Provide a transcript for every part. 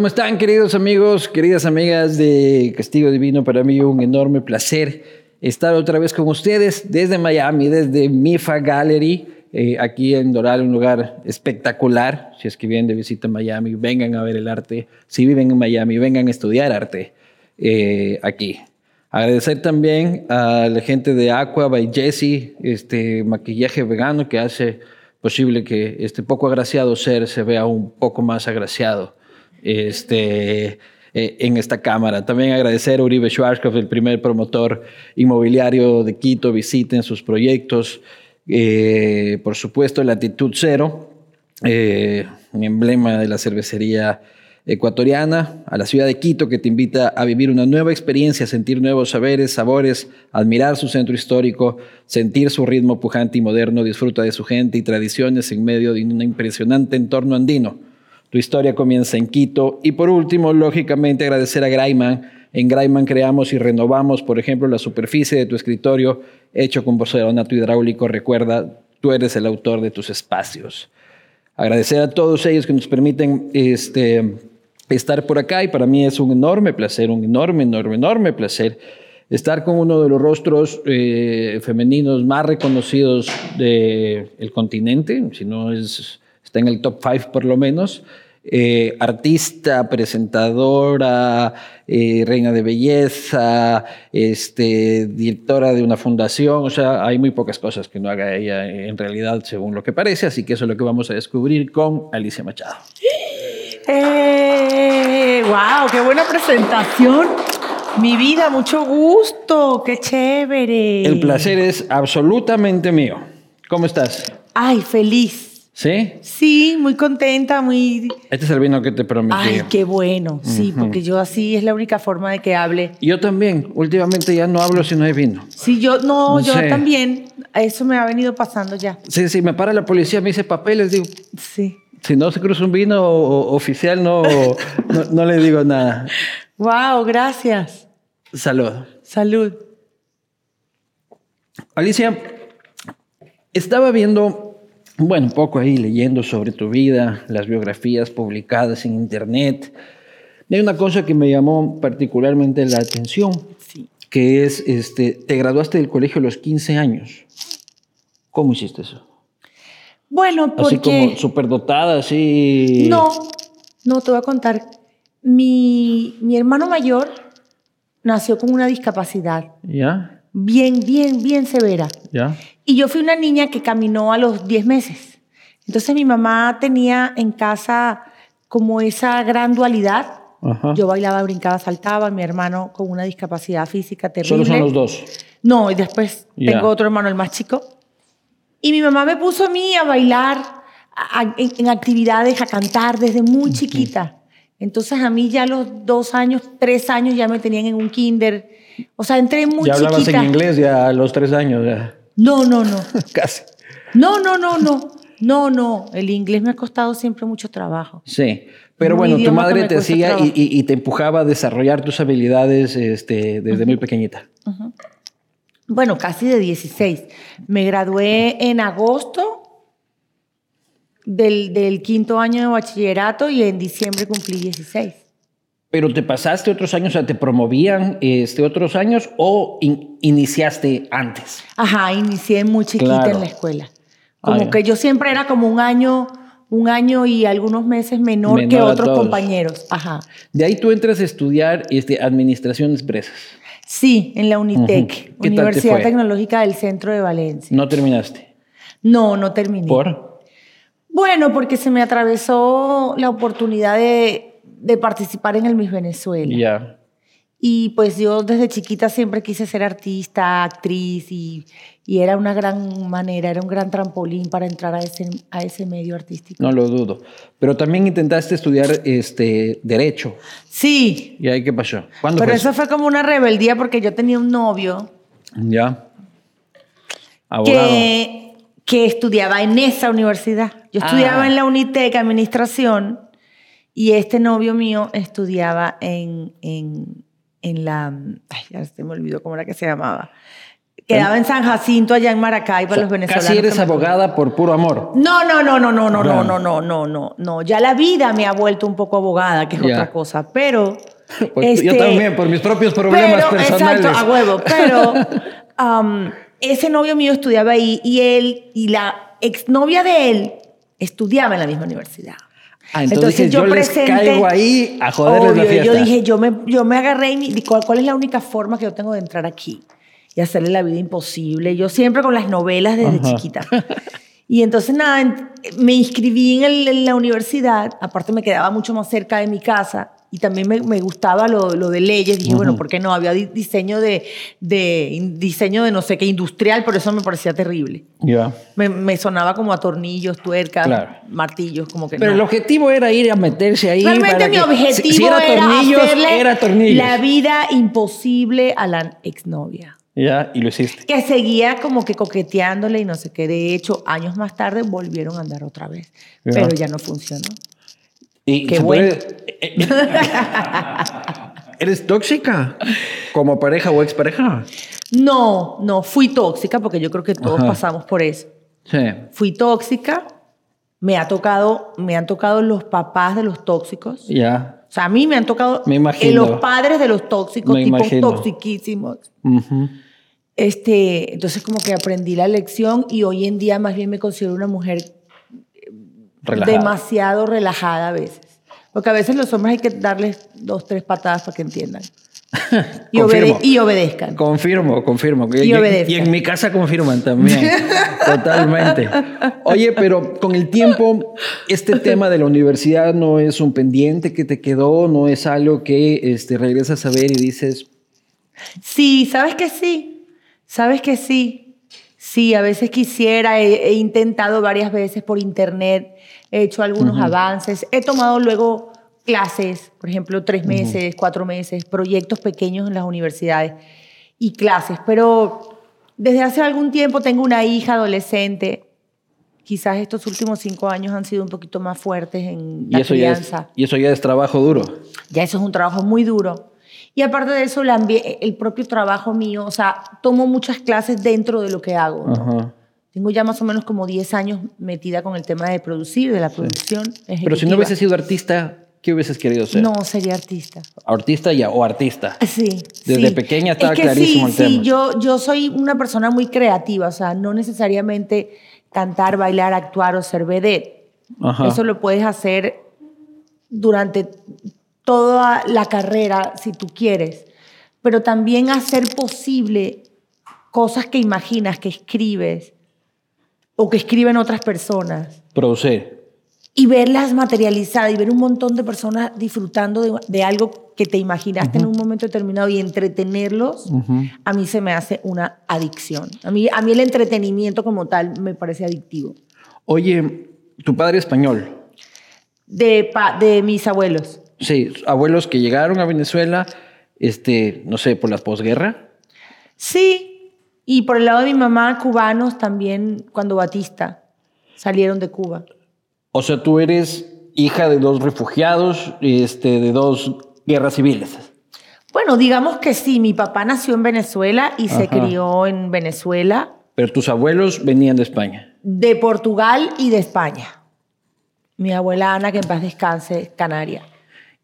¿cómo están queridos amigos, queridas amigas de Castigo Divino? Para mí un enorme placer estar otra vez con ustedes desde Miami, desde MIFA Gallery, eh, aquí en Doral, un lugar espectacular. Si es que vienen de visita a Miami, vengan a ver el arte. Si viven en Miami, vengan a estudiar arte eh, aquí. Agradecer también a la gente de Aqua by Jesse, este maquillaje vegano que hace posible que este poco agraciado ser se vea un poco más agraciado este, eh, en esta cámara. También agradecer a Uribe Schwarzkopf, el primer promotor inmobiliario de Quito, visiten sus proyectos. Eh, por supuesto, Latitud Cero, eh, un emblema de la cervecería ecuatoriana, a la ciudad de Quito, que te invita a vivir una nueva experiencia, sentir nuevos saberes, sabores, admirar su centro histórico, sentir su ritmo pujante y moderno, disfruta de su gente y tradiciones en medio de un impresionante entorno andino. Tu historia comienza en Quito. Y por último, lógicamente, agradecer a Graiman. En Graiman creamos y renovamos, por ejemplo, la superficie de tu escritorio hecho con porcelanato hidráulico. Recuerda, tú eres el autor de tus espacios. Agradecer a todos ellos que nos permiten este, estar por acá y para mí es un enorme placer, un enorme, enorme, enorme placer estar con uno de los rostros eh, femeninos más reconocidos del continente, si no es, está en el top 5 por lo menos. Eh, artista, presentadora, eh, reina de belleza, este, directora de una fundación, o sea, hay muy pocas cosas que no haga ella en realidad según lo que parece, así que eso es lo que vamos a descubrir con Alicia Machado. ¡Eh! ¡Wow! ¡Qué buena presentación! Mi vida, mucho gusto, qué chévere. El placer es absolutamente mío. ¿Cómo estás? Ay, feliz. ¿Sí? Sí, muy contenta, muy... Este es el vino que te prometí. Ay, qué bueno, sí, porque yo así es la única forma de que hable. Yo también, últimamente ya no hablo si no hay vino. Sí, yo no, yo también, eso me ha venido pasando ya. Sí, sí, me para la policía, me dice papeles, digo... Sí. Si no se cruza un vino oficial, no, no, no le digo nada. Wow, gracias. Salud. Salud. Alicia, estaba viendo bueno, un poco ahí leyendo sobre tu vida, las biografías publicadas en internet. hay una cosa que me llamó particularmente la atención, que es, este, te graduaste del colegio a los 15 años. ¿Cómo hiciste eso? Bueno, porque... Así como superdotada, así... No, no, te voy a contar. Mi, mi hermano mayor nació con una discapacidad. ¿Ya? Bien, bien, bien severa. ¿Ya? Y yo fui una niña que caminó a los 10 meses. Entonces mi mamá tenía en casa como esa gran dualidad. Yo bailaba, brincaba, saltaba, mi hermano con una discapacidad física terrible. ¿Solo son los dos? No, y después tengo otro hermano, el más chico. Y mi mamá me puso a mí a bailar en, actividades, a cantar desde muy chiquita. Entonces a mí ya a los dos años, tres años ya me tenían en un kinder o sea, entré muy ¿Ya hablabas en inglés ya a los tres años? No, no, no. Casi. No, no, no, no. No, no. El inglés me ha costado siempre mucho trabajo. Sí. Pero bueno, tu madre te hacía y, te empujaba a desarrollar tus habilidades este, desde muy pequeñita. Bueno, casi de 16. Me gradué en agosto del, del, quinto año de bachillerato y en diciembre cumplí 16. ¿Pero te pasaste otros años, o sea, te promovían este, otros años o iniciaste antes? Ajá, inicié muy chiquita en la escuela. Como ah, que yo siempre era como un año, un año y algunos meses menor, que otros compañeros. Ajá. De ahí tú entras a estudiar este, Administración de Empresas. Sí, en la Unitec, Universidad Tecnológica del Centro de Valencia. ¿No terminaste? No, no terminé. ¿Por? Bueno, porque se me atravesó la oportunidad de de participar en el Miss Venezuela. Ya. Y pues yo desde chiquita siempre quise ser artista, actriz y, y, era una gran manera, era un gran trampolín para entrar a ese, a ese medio artístico. No lo dudo. Pero también intentaste estudiar este, Derecho. Sí. ¿Y ahí qué pasó? ¿Cuándo Pero eso fue como una rebeldía porque yo tenía un novio. Ya. Abogado. Que, que estudiaba en esa universidad. Yo estudiaba ah. en la Unitec, Administración y este novio mío estudiaba en, en, en la... Ay, ya se me olvidó cómo era que se llamaba. Quedaba en San Jacinto, allá en Maracay, para los venezolanos. Casi eres abogada por puro amor. No, no, no, no, no, no, no, no, no, no, no, no. Ya la vida me ha vuelto un poco abogada, que es otra cosa. Pero. Pues yo este, también, por mis propios problemas personales. Exacto, a huevo. Pero um, ese novio mío estudiaba ahí y él y la exnovia de él estudiaba en la misma universidad. Ah, entonces, yo, les caigo ahí a joderles la fiesta. Yo dije, yo me, yo me agarré y dije, ¿cuál es la única forma que yo tengo de entrar aquí? y hacerle la vida imposible. Yo siempre con las novelas desde chiquita. Y entonces, nada, me inscribí en, la universidad, aparte me quedaba mucho más cerca de mi casa y también me, me gustaba lo, lo, de leyes. Dije, bueno, ¿por qué no? Había diseño de, de, diseño de no sé qué, industrial, por eso me parecía terrible. Ya. Me, me, sonaba como a tornillos, tuercas, martillos, como que Pero el objetivo era ir a meterse ahí. Realmente mi objetivo era, tornillos, era hacerle la vida imposible a la exnovia. Ya, y lo hiciste. Que seguía como que coqueteándole y no sé qué. De hecho, años más tarde volvieron a andar otra vez. Pero ya no funcionó. Y qué bueno. Eh, eh, ¿Eres tóxica como pareja o expareja? No, no, fui tóxica porque yo creo que todos pasamos por eso. Sí. Fui tóxica. Me ha tocado, me han tocado los papás de los tóxicos. Ya. O sea, a mí me han tocado me los padres de los tóxicos, tipos toxiquísimos. este, entonces como que aprendí la lección y hoy en día más bien me considero una mujer demasiado relajada a veces. Porque a veces los hombres hay que darles dos, tres patadas para que entiendan. y, obedezcan. Confirmo, confirmo. Y, y, en mi casa confirman también. Totalmente. Oye, pero con el tiempo, este tema de la universidad no es un pendiente que te quedó, no es algo que este, regresas a ver y dices. Sí, sabes que sí. Sabes que sí. Sí, a veces quisiera, he, intentado varias veces por internet, he hecho algunos avances, he tomado luego clases, por ejemplo, tres meses, cuatro meses, proyectos pequeños en las universidades y clases. Pero desde hace algún tiempo tengo una hija adolescente. Quizás estos últimos cinco años han sido un poquito más fuertes en la crianza. y eso ya es trabajo duro. Ya eso es un trabajo muy duro. Y aparte de eso, el propio trabajo mío, o sea, tomo muchas clases dentro de lo que hago. Tengo ya más o menos como 10 años metida con el tema de producir, de la producción. Pero si no hubiese sido artista, ¿Qué hubieses querido ser? No, sería artista. ¿Artista ya o artista? Sí. Desde pequeña estaba clarísimo el tema. Sí, yo, yo soy una persona muy creativa, o sea, no necesariamente cantar, bailar, actuar o ser vedette. Eso lo puedes hacer durante toda la carrera si tú quieres, pero también hacer posible cosas que imaginas, que escribes o que escriben otras personas. Producir y verlas materializadas y ver un montón de personas disfrutando de, algo que te imaginaste en un momento determinado y entretenerlos, a mí se me hace una adicción. A mí, a mí el entretenimiento como tal me parece adictivo. Oye, tu padre español. De, de mis abuelos. Sí, abuelos que llegaron a Venezuela, este, no sé, por la posguerra. Sí, y por el lado de mi mamá, cubanos también, cuando Batista salieron de Cuba. O sea, tú eres hija de dos refugiados, este, de dos guerras civiles. Bueno, digamos que sí. Mi papá nació en Venezuela y se crió en Venezuela. Pero tus abuelos venían de España. De Portugal y de España. Mi abuela Ana, que en paz descanse, Canaria.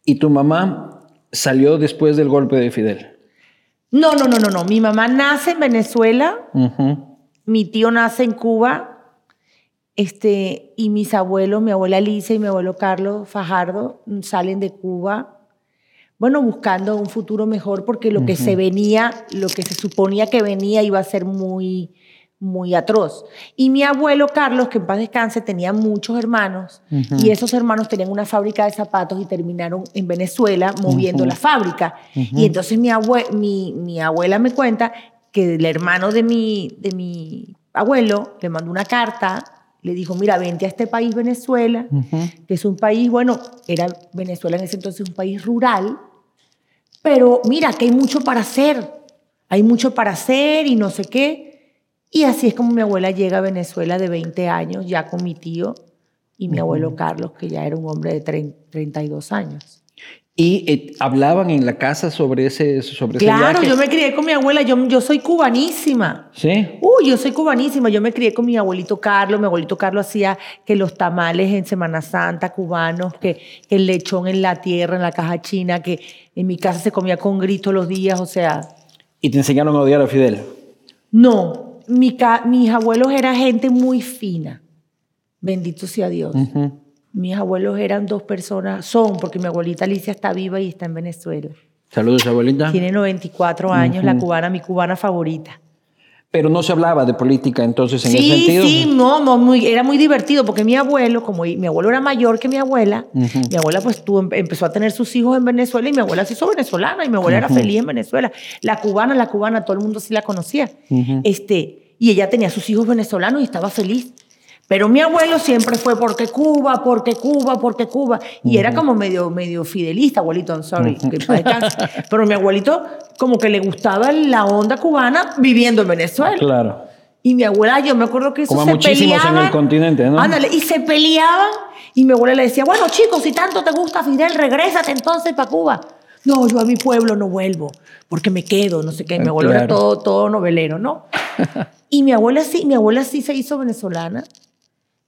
¿Y tu mamá salió después del golpe de Fidel? No, no, no, no, no. Mi mamá nace en Venezuela. Mi tío nace en Cuba este, y mis abuelos, mi abuela Alicia y mi abuelo Carlos Fajardo, mm, salen de Cuba, bueno, buscando un futuro mejor porque lo que se venía, lo que se suponía que venía iba a ser muy, muy atroz. Y mi abuelo Carlos, que en paz descanse, tenía muchos hermanos y esos hermanos tenían una fábrica de zapatos y terminaron en Venezuela moviendo la fábrica. Y entonces mi, mi, mi, abuela me cuenta que el hermano de mi, de mi abuelo le mandó una carta le dijo, mira, vente a este país Venezuela, que es un país, bueno, era Venezuela en ese entonces un país rural, pero mira, que hay mucho para hacer, hay mucho para hacer y no sé qué. Y así es como mi abuela llega a Venezuela de 20 años, ya con mi tío y mi abuelo Carlos, que ya era un hombre de 32 años. ¿Y eh, hablaban en la casa sobre ese, sobre claro, ese yo me crié con mi abuela. Yo, yo soy cubanísima. ¿Sí? Uy, yo soy cubanísima. Yo me crié con mi abuelito Carlos. Mi abuelito Carlos hacía que los tamales en Semana Santa cubanos, que, el lechón en la tierra, en la caja china, que en mi casa se comía con grito los días, o sea... ¿Y te enseñaron a odiar a Fidel? No. Mi, mis abuelos eran gente muy fina. Bendito sea Dios. Mis abuelos eran dos personas, son, porque mi abuelita Alicia está viva y está en Venezuela. Saludos, abuelita. Tiene 94 años, la cubana, mi cubana favorita. Pero no se hablaba de política entonces en ese sentido. Sí, sí, no, muy, era muy divertido porque mi abuelo, como mi abuelo era mayor que mi abuela, mi abuela pues tuvo, empezó a tener sus hijos en Venezuela y mi abuela se hizo venezolana y mi abuela era feliz en Venezuela. La cubana, la cubana, todo el mundo sí la conocía. este, y ella tenía sus hijos venezolanos y estaba feliz. Pero mi abuelo siempre fue porque Cuba, porque Cuba, porque Cuba. Y era como medio, medio fidelista, abuelito, I'm sorry, Pero mi abuelito como que le gustaba la onda cubana viviendo en Venezuela. Claro. Y mi abuela, yo me acuerdo que eso como muchísimos en el continente, ¿no? Ándale, y se peleaban. Y mi abuela le decía, bueno, chicos, si tanto te gusta Fidel, regrésate entonces para Cuba. No, yo a mi pueblo no vuelvo, porque me quedo, no sé qué. Mi abuelo era todo, todo novelero, ¿no? y mi abuela sí, mi abuela sí se hizo venezolana.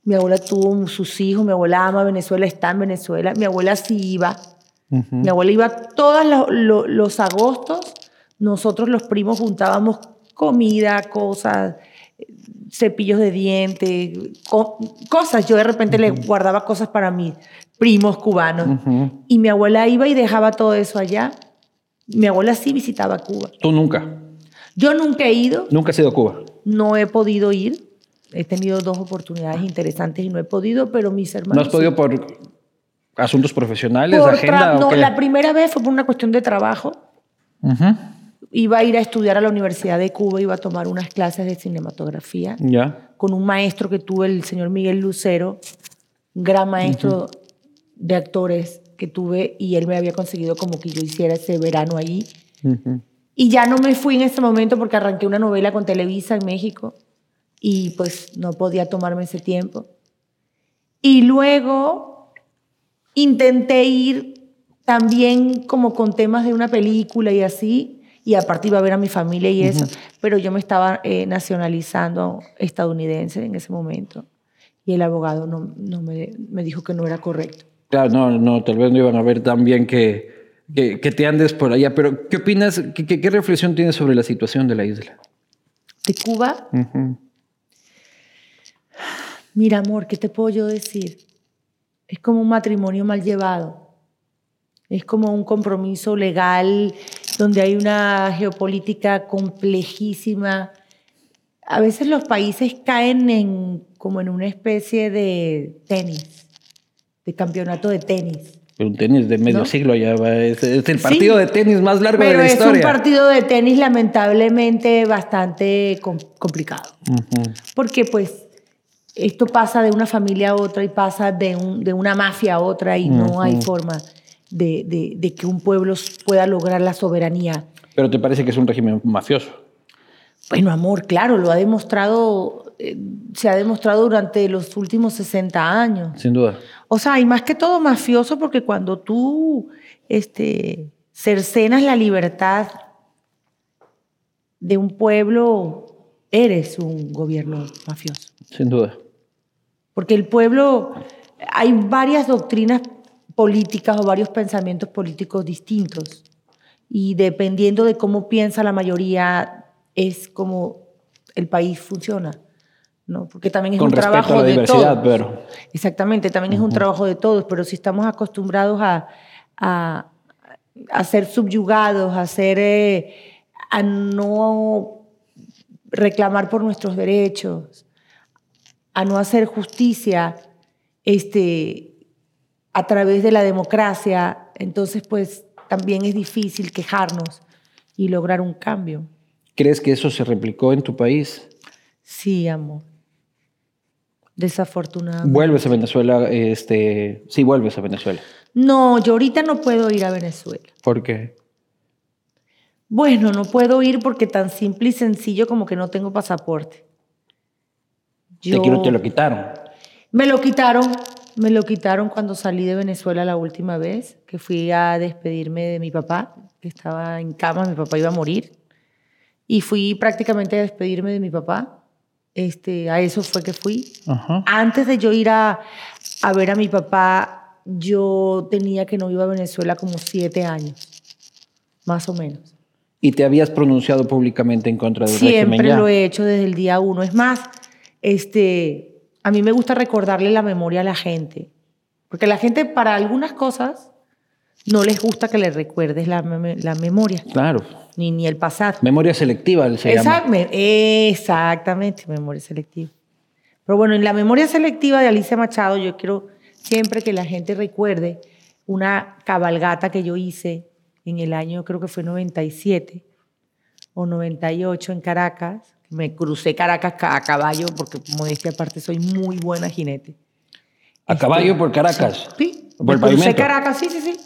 Mi abuela tuvo sus hijos, mi abuela ama Venezuela, está en Venezuela. Mi abuela sí iba. Mi abuela iba todos los, agostos. Nosotros los primos juntábamos comida, cosas, cepillos de dientes, cosas. Yo de repente le guardaba cosas para mis primos cubanos. Y mi abuela iba y dejaba todo eso allá. Mi abuela sí visitaba Cuba. ¿Tú nunca? Yo nunca he ido. ¿Nunca has ido a Cuba? No he podido ir. He tenido dos oportunidades interesantes y no he podido, pero mis hermanos. ¿No has podido por asuntos profesionales, agenda? No, la primera vez fue por una cuestión de trabajo. Iba a ir a estudiar a la Universidad de Cuba, iba a tomar unas clases de cinematografía Ya. con un maestro que tuve, el señor Miguel Lucero, gran maestro de actores que tuve, y él me había conseguido como que yo hiciera ese verano ahí. Y ya no me fui en ese momento porque arranqué una novela con Televisa en México y pues no podía tomarme ese tiempo. Y luego intenté ir también como con temas de una película y así, y aparte iba a ver a mi familia y eso, pero yo me estaba eh, nacionalizando estadounidense en ese momento y el abogado no, no me, me, dijo que no era correcto. Claro, no, no, tal vez no iban a ver tan bien que, que, te andes por allá, pero ¿qué opinas, qué, qué, reflexión tienes sobre la situación de la isla? ¿De Cuba? Mira, amor, ¿qué te puedo yo decir? Es como un matrimonio mal llevado. Es como un compromiso legal donde hay una geopolítica complejísima. A veces los países caen en, como en una especie de tenis, de campeonato de tenis. Un tenis de medio siglo ya va. Es, el partido de tenis más largo de la historia. Pero es un partido de tenis lamentablemente bastante complicado. Porque pues esto pasa de una familia a otra y pasa de, de una mafia a otra y no hay forma de, de, que un pueblo pueda lograr la soberanía. ¿Pero te parece que es un régimen mafioso? Bueno, amor, claro, lo ha demostrado, eh, se ha demostrado durante los últimos 60 años. Sin duda. O sea, y más que todo mafioso porque cuando tú este, cercenas la libertad de un pueblo, eres un gobierno mafioso. Sin duda. Porque el pueblo, hay varias doctrinas políticas o varios pensamientos políticos distintos. Y dependiendo de cómo piensa la mayoría, es como el país funciona. ¿no? Porque también es un trabajo de todos. Pero... Exactamente, también es un trabajo de todos, pero si estamos acostumbrados a, a, a ser subyugados, a, ser, eh, a no reclamar por nuestros derechos, a no hacer justicia este, a través de la democracia, entonces pues también es difícil quejarnos y lograr un cambio. ¿Crees que eso se replicó en tu país? Sí, amor. Desafortunadamente. ¿Vuelves a Venezuela? Este, sí, vuelves a Venezuela. No, yo ahorita no puedo ir a Venezuela. ¿Por qué? Bueno, no puedo ir porque tan simple y sencillo como que no tengo pasaporte. Yo, te, te lo quitaron. Me lo quitaron, Me lo quitaron cuando salí de Venezuela la última vez, que fui a despedirme de mi papá, que estaba en cama, mi papá iba a morir. Y fui prácticamente a despedirme de mi papá. Este, a eso fue que fui. Antes de yo ir a, a ver a mi papá, yo tenía que no iba a Venezuela como siete años, más o menos. ¿Y te habías pronunciado públicamente en contra del Siempre régimen lo he hecho desde el día uno. Es más, este, a mí me gusta recordarle la memoria a la gente. Porque la gente, para algunas cosas, no les gusta que le recuerdes la, la memoria. Claro. Ni, ni el pasado. Memoria selectiva se Exactamente, memoria selectiva. Pero bueno, en la memoria selectiva de Alicia Machado, yo quiero siempre que la gente recuerde una cabalgata que yo hice en el año, creo que fue 97 o 98 en Caracas. Me crucé Caracas a caballo, porque modestia aparte soy muy buena jinete. ¿A caballo por Caracas? Sí, por crucé Caracas, sí, sí, sí.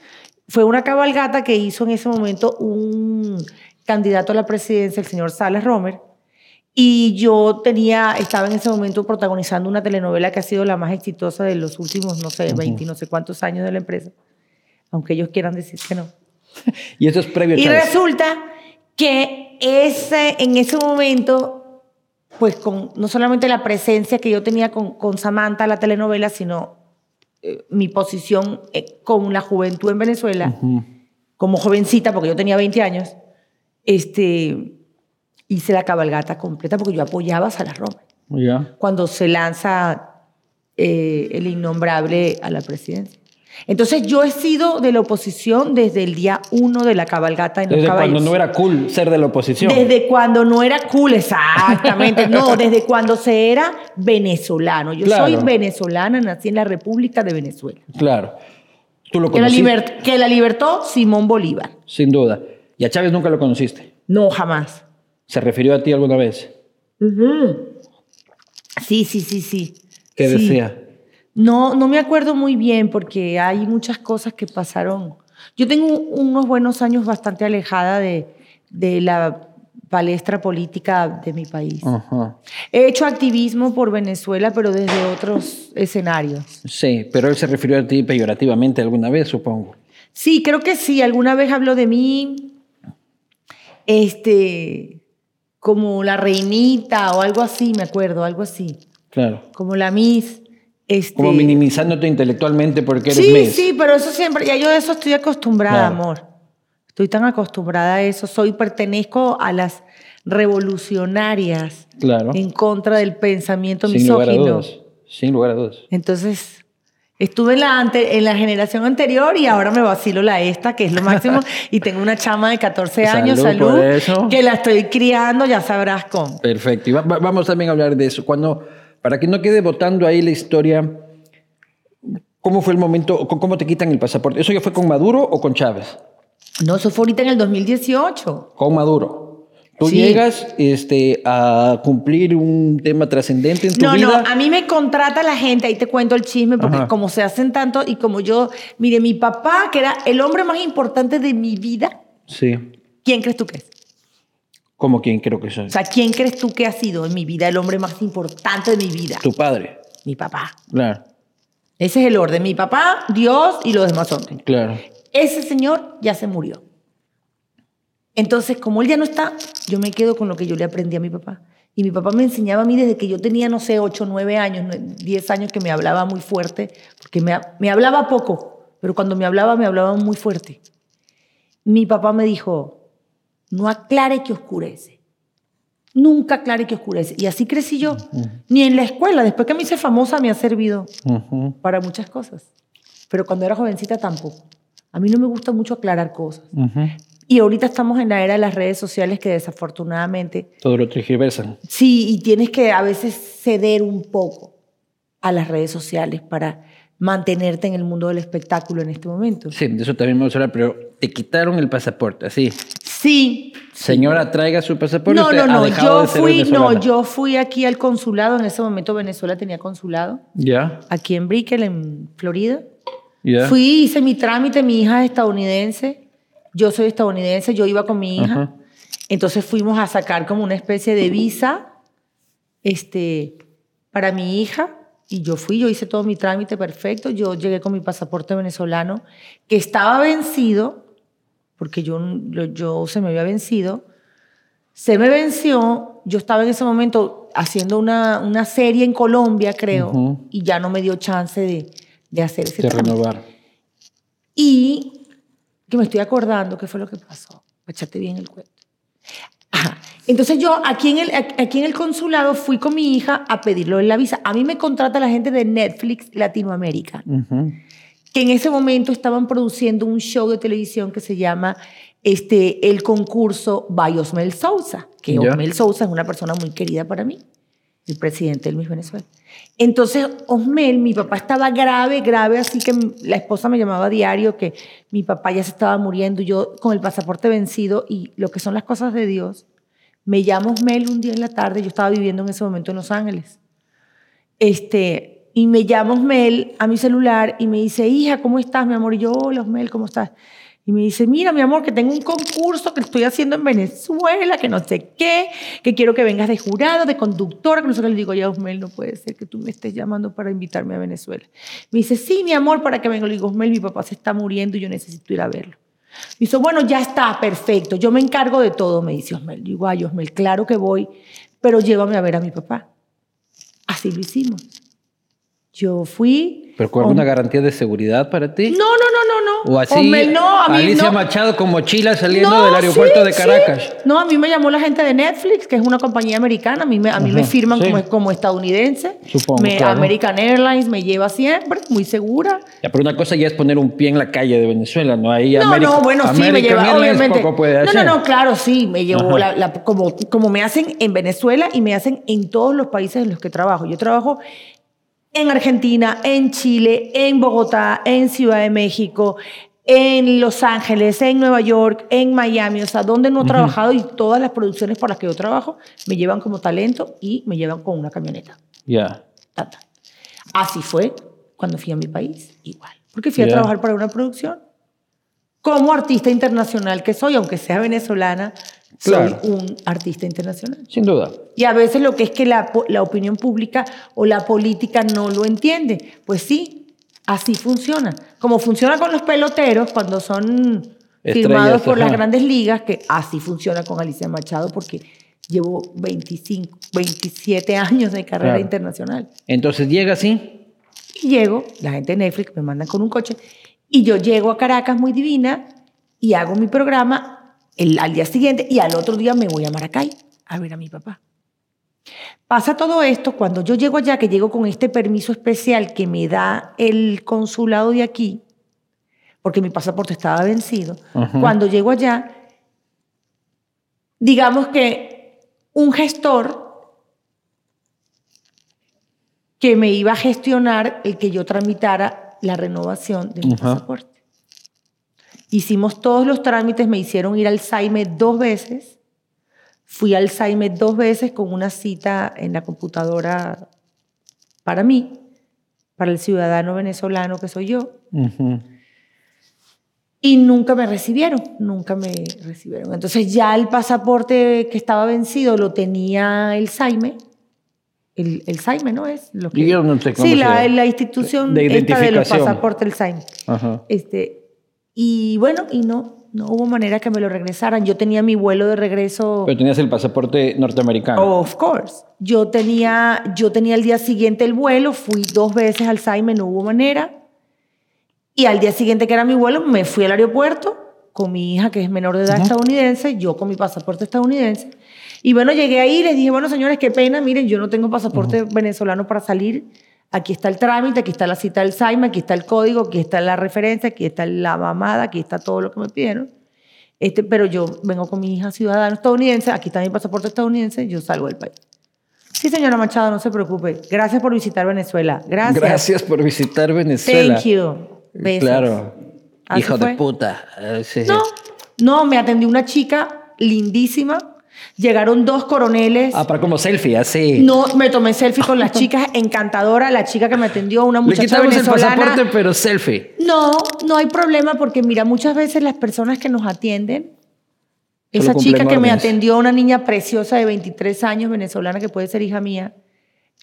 Fue una cabalgata que hizo en ese momento un candidato a la presidencia, el señor Salas Romer, y yo tenía, estaba en ese momento protagonizando una telenovela que ha sido la más exitosa de los últimos, no sé, 20 no sé cuántos años de la empresa, aunque ellos quieran decir que no. y eso es previo. Y resulta que ese, en ese momento, pues con no solamente la presencia que yo tenía con, con Samantha, la telenovela, sino eh, mi posición eh, con la juventud en Venezuela, como jovencita, porque yo tenía 20 años, este, hice la cabalgata completa porque yo apoyaba a Salas Roma. Cuando se lanza eh, el innombrable a la presidencia. Entonces yo he sido de la oposición desde el día uno de la cabalgata en Desde cuando no era cool ser de la oposición. Desde cuando no era cool, exactamente. no, desde cuando se era venezolano. Yo soy venezolana, nací en la República de Venezuela. Claro. ¿Tú lo que, la que la libertó Simón Bolívar. Sin duda. ¿Y a Chávez nunca lo conociste? No, jamás. ¿Se refirió a ti alguna vez? Sí, sí, sí, sí. ¿Qué decía? No, no me acuerdo muy bien porque hay muchas cosas que pasaron. Yo tengo unos buenos años bastante alejada de, de la palestra política de mi país. He hecho activismo por Venezuela, pero desde otros escenarios. Sí, pero él se refirió a ti peyorativamente alguna vez, supongo. Sí, creo que sí. Alguna vez habló de mí, este, como la reinita o algo así, me acuerdo, algo así. Claro. Como la Miss. Este... Como minimizándote intelectualmente porque eres Sí, sí, pero eso siempre, ya yo de eso estoy acostumbrada, amor. Estoy tan acostumbrada a eso. Soy, pertenezco a las revolucionarias claro. en contra del pensamiento Sin misógino. Lugar a dudas. Sin lugar a dudas. Entonces, estuve en la, en la generación anterior y ahora me vacilo la esta, que es lo máximo, y tengo una chama de 14 años, salud, que la estoy criando, ya sabrás cómo. Perfecto. Y vamos también a hablar de eso. Cuando para que no quede votando ahí la historia, ¿cómo fue el momento, cómo te quitan el pasaporte? ¿Eso ya fue con Maduro o con Chávez? No, eso fue ahorita en el 2018. Con Maduro. Tú llegas este, a cumplir un tema trascendente en tu vida. No, no, a mí me contrata la gente, ahí te cuento el chisme, porque como se hacen tanto y como yo, mire, mi papá, que era el hombre más importante de mi vida. Sí. ¿Quién crees tú que es? ¿Cómo quién creo que soy? O sea, ¿quién crees tú que ha sido en mi vida el hombre más importante de mi vida? Tu padre. Mi papá. Claro. Ese es el orden. Mi papá, Dios y los demás hombres. Claro. Ese señor ya se murió. Entonces, como él ya no está, yo me quedo con lo que yo le aprendí a mi papá. Y mi papá me enseñaba a mí desde que yo tenía, no sé, 8, 9 años, 10 años, que me hablaba muy fuerte, porque me, me hablaba poco, pero cuando me hablaba, me hablaba muy fuerte. Mi papá me dijo, no aclare que oscurece. Nunca aclare que oscurece. Y así crecí yo. Ni en la escuela, después que me hice famosa, me ha servido para muchas cosas. Pero cuando era jovencita tampoco. A mí no me gusta mucho aclarar cosas. Y ahorita estamos en la era de las redes sociales que desafortunadamente... Todo lo tergiversan. Sí, y tienes que a veces ceder un poco a las redes sociales para mantenerte en el mundo del espectáculo en este momento. Sí, de eso también me gusta hablar, pero te quitaron el pasaporte, así. Sí. Señora, traiga su pasaporte. No, no, no. Yo fui, no, yo fui aquí al consulado. En ese momento Venezuela tenía consulado. Ya. Aquí en Brickell, en Florida. Ya. Fui, hice mi trámite. Mi hija es estadounidense. Yo soy estadounidense. Yo iba con mi hija. Entonces fuimos a sacar como una especie de visa, este, para mi hija Y yo fui, yo hice todo mi trámite perfecto. Yo llegué con mi pasaporte venezolano, que estaba vencido, porque yo, yo se me había vencido. Se me venció, yo estaba en ese momento haciendo una, una serie en Colombia, creo, y ya no me dio chance de, de hacer ese De renovar. Y que me estoy acordando qué fue lo que pasó. Echate bien el cuento. Entonces yo aquí en, el, aquí en el consulado fui con mi hija a pedirlo en la visa. A mí me contrata la gente de Netflix Latinoamérica, que en ese momento estaban produciendo un show de televisión que se llama este, El concurso by Osmel Sousa, que Osmel Sousa es una persona muy querida para mí, el presidente del Miss Venezuela. Entonces, Osmel, mi papá estaba grave, grave, así que la esposa me llamaba a diario que mi papá ya se estaba muriendo, yo con el pasaporte vencido y lo que son las cosas de Dios me llama Osmel un día en la tarde, yo estaba viviendo en ese momento en Los Ángeles. Este, y me llama Osmel a mi celular y me dice, hija, ¿cómo estás, mi amor? Y yo, hola, Osmel, ¿cómo estás? Y me dice, mira, mi amor, que tengo un concurso que estoy haciendo en Venezuela, que no sé qué, que quiero que vengas de jurado, de conductora, que no. Le digo, ya, Osmel, no puede ser que tú me estés llamando para invitarme a Venezuela. Me dice, sí, mi amor, para que venga. Le digo, Osmel, mi papá se está muriendo y yo necesito ir a verlo. Dice, bueno, ya está, perfecto, yo me encargo de todo, me dice Osmel. Digo, ay, Osmel, claro que voy, pero llévame a ver a mi papá. Así lo hicimos. Yo fui. ¿Pero con alguna garantía de seguridad para ti? No, no, no, no, no. O así, no, a mí Alicia Machado con mochila saliendo del aeropuerto de Caracas. No, a mí me llamó la gente de Netflix, que es una compañía americana. A mí me, a mí me firman como, como, estadounidense. Supongo, me, American Airlines me lleva siempre, muy segura. Ya, pero una cosa ya es poner un pie en la calle de Venezuela, ¿no? Ahí no, no, bueno, sí, me lleva, obviamente. Poco puede no, no, no, claro, sí, me llevó la, como, como me hacen en Venezuela y me hacen en todos los países en los que trabajo. Yo trabajo en Argentina, en Chile, en Bogotá, en Ciudad de México, en Los Ángeles, en Nueva York, en Miami, o sea, donde no he trabajado y todas las producciones por las que yo trabajo me llevan como talento y me llevan con una camioneta. Ya. Así fue cuando fui a mi país, igual. Porque fui a trabajar para una producción. Como artista internacional que soy, aunque sea venezolana, soy un artista internacional. Sin duda. Y a veces lo que es que la, la, opinión pública o la política no lo entiende. Pues sí, así funciona. Como funciona con los peloteros cuando son firmados por las grandes ligas, que así funciona con Alicia Machado porque llevo 25, 27 años de carrera internacional. Entonces llega así. Y llego, la gente de Netflix me mandan con un coche, y yo llego a Caracas muy divina y hago mi programa el, al día siguiente y al otro día me voy a Maracay a ver a mi papá. Pasa todo esto cuando yo llego allá, que llego con este permiso especial que me da el consulado de aquí, porque mi pasaporte estaba vencido. Cuando llego allá, digamos que un gestor que me iba a gestionar el que yo tramitara la renovación de mi pasaporte. Hicimos todos los trámites, me hicieron ir al Saime dos veces. Fui al Saime dos veces con una cita en la computadora para mí, para el ciudadano venezolano que soy yo. Y nunca me recibieron, nunca me recibieron. Entonces ya el pasaporte que estaba vencido lo tenía el Saime. El, el Saime, ¿no es? Lo que, Yo no sé sí, la, la, institución de, esta de los pasaportes, el Saime. Este, y bueno, y no, no hubo manera que me lo regresaran. Yo tenía mi vuelo de regreso. Pero tenías el pasaporte norteamericano. Of course. Yo tenía, yo tenía el día siguiente el vuelo, fui dos veces al Saime, no hubo manera. Y al día siguiente que era mi vuelo, me fui al aeropuerto con mi hija, que es menor de edad estadounidense, yo con mi pasaporte estadounidense. Y bueno, llegué ahí y les dije, bueno, señores, qué pena, miren, yo no tengo pasaporte venezolano para salir Aquí está el trámite, aquí está la cita del SAIMA, aquí está el código, aquí está la referencia, aquí está la mamada, aquí está todo lo que me pidieron. Este, pero yo vengo con mi hija ciudadana estadounidense, aquí está mi pasaporte estadounidense, yo salgo del país. Sí, señora Machado, no se preocupe. Gracias por visitar Venezuela. Gracias. Gracias por visitar Venezuela. Thank you. Claro. Hijo de puta. No, no, me atendió una chica lindísima, Llegaron dos coroneles. Ah, para como selfie, así. No, me tomé selfie con las chicas, encantadora, la chica que me atendió, una muchacha Le quitamos el pasaporte, pero selfie. No, no hay problema porque mira, muchas veces las personas que nos atienden, esa chica que me atendió, una niña preciosa de 23 años, venezolana, que puede ser hija mía,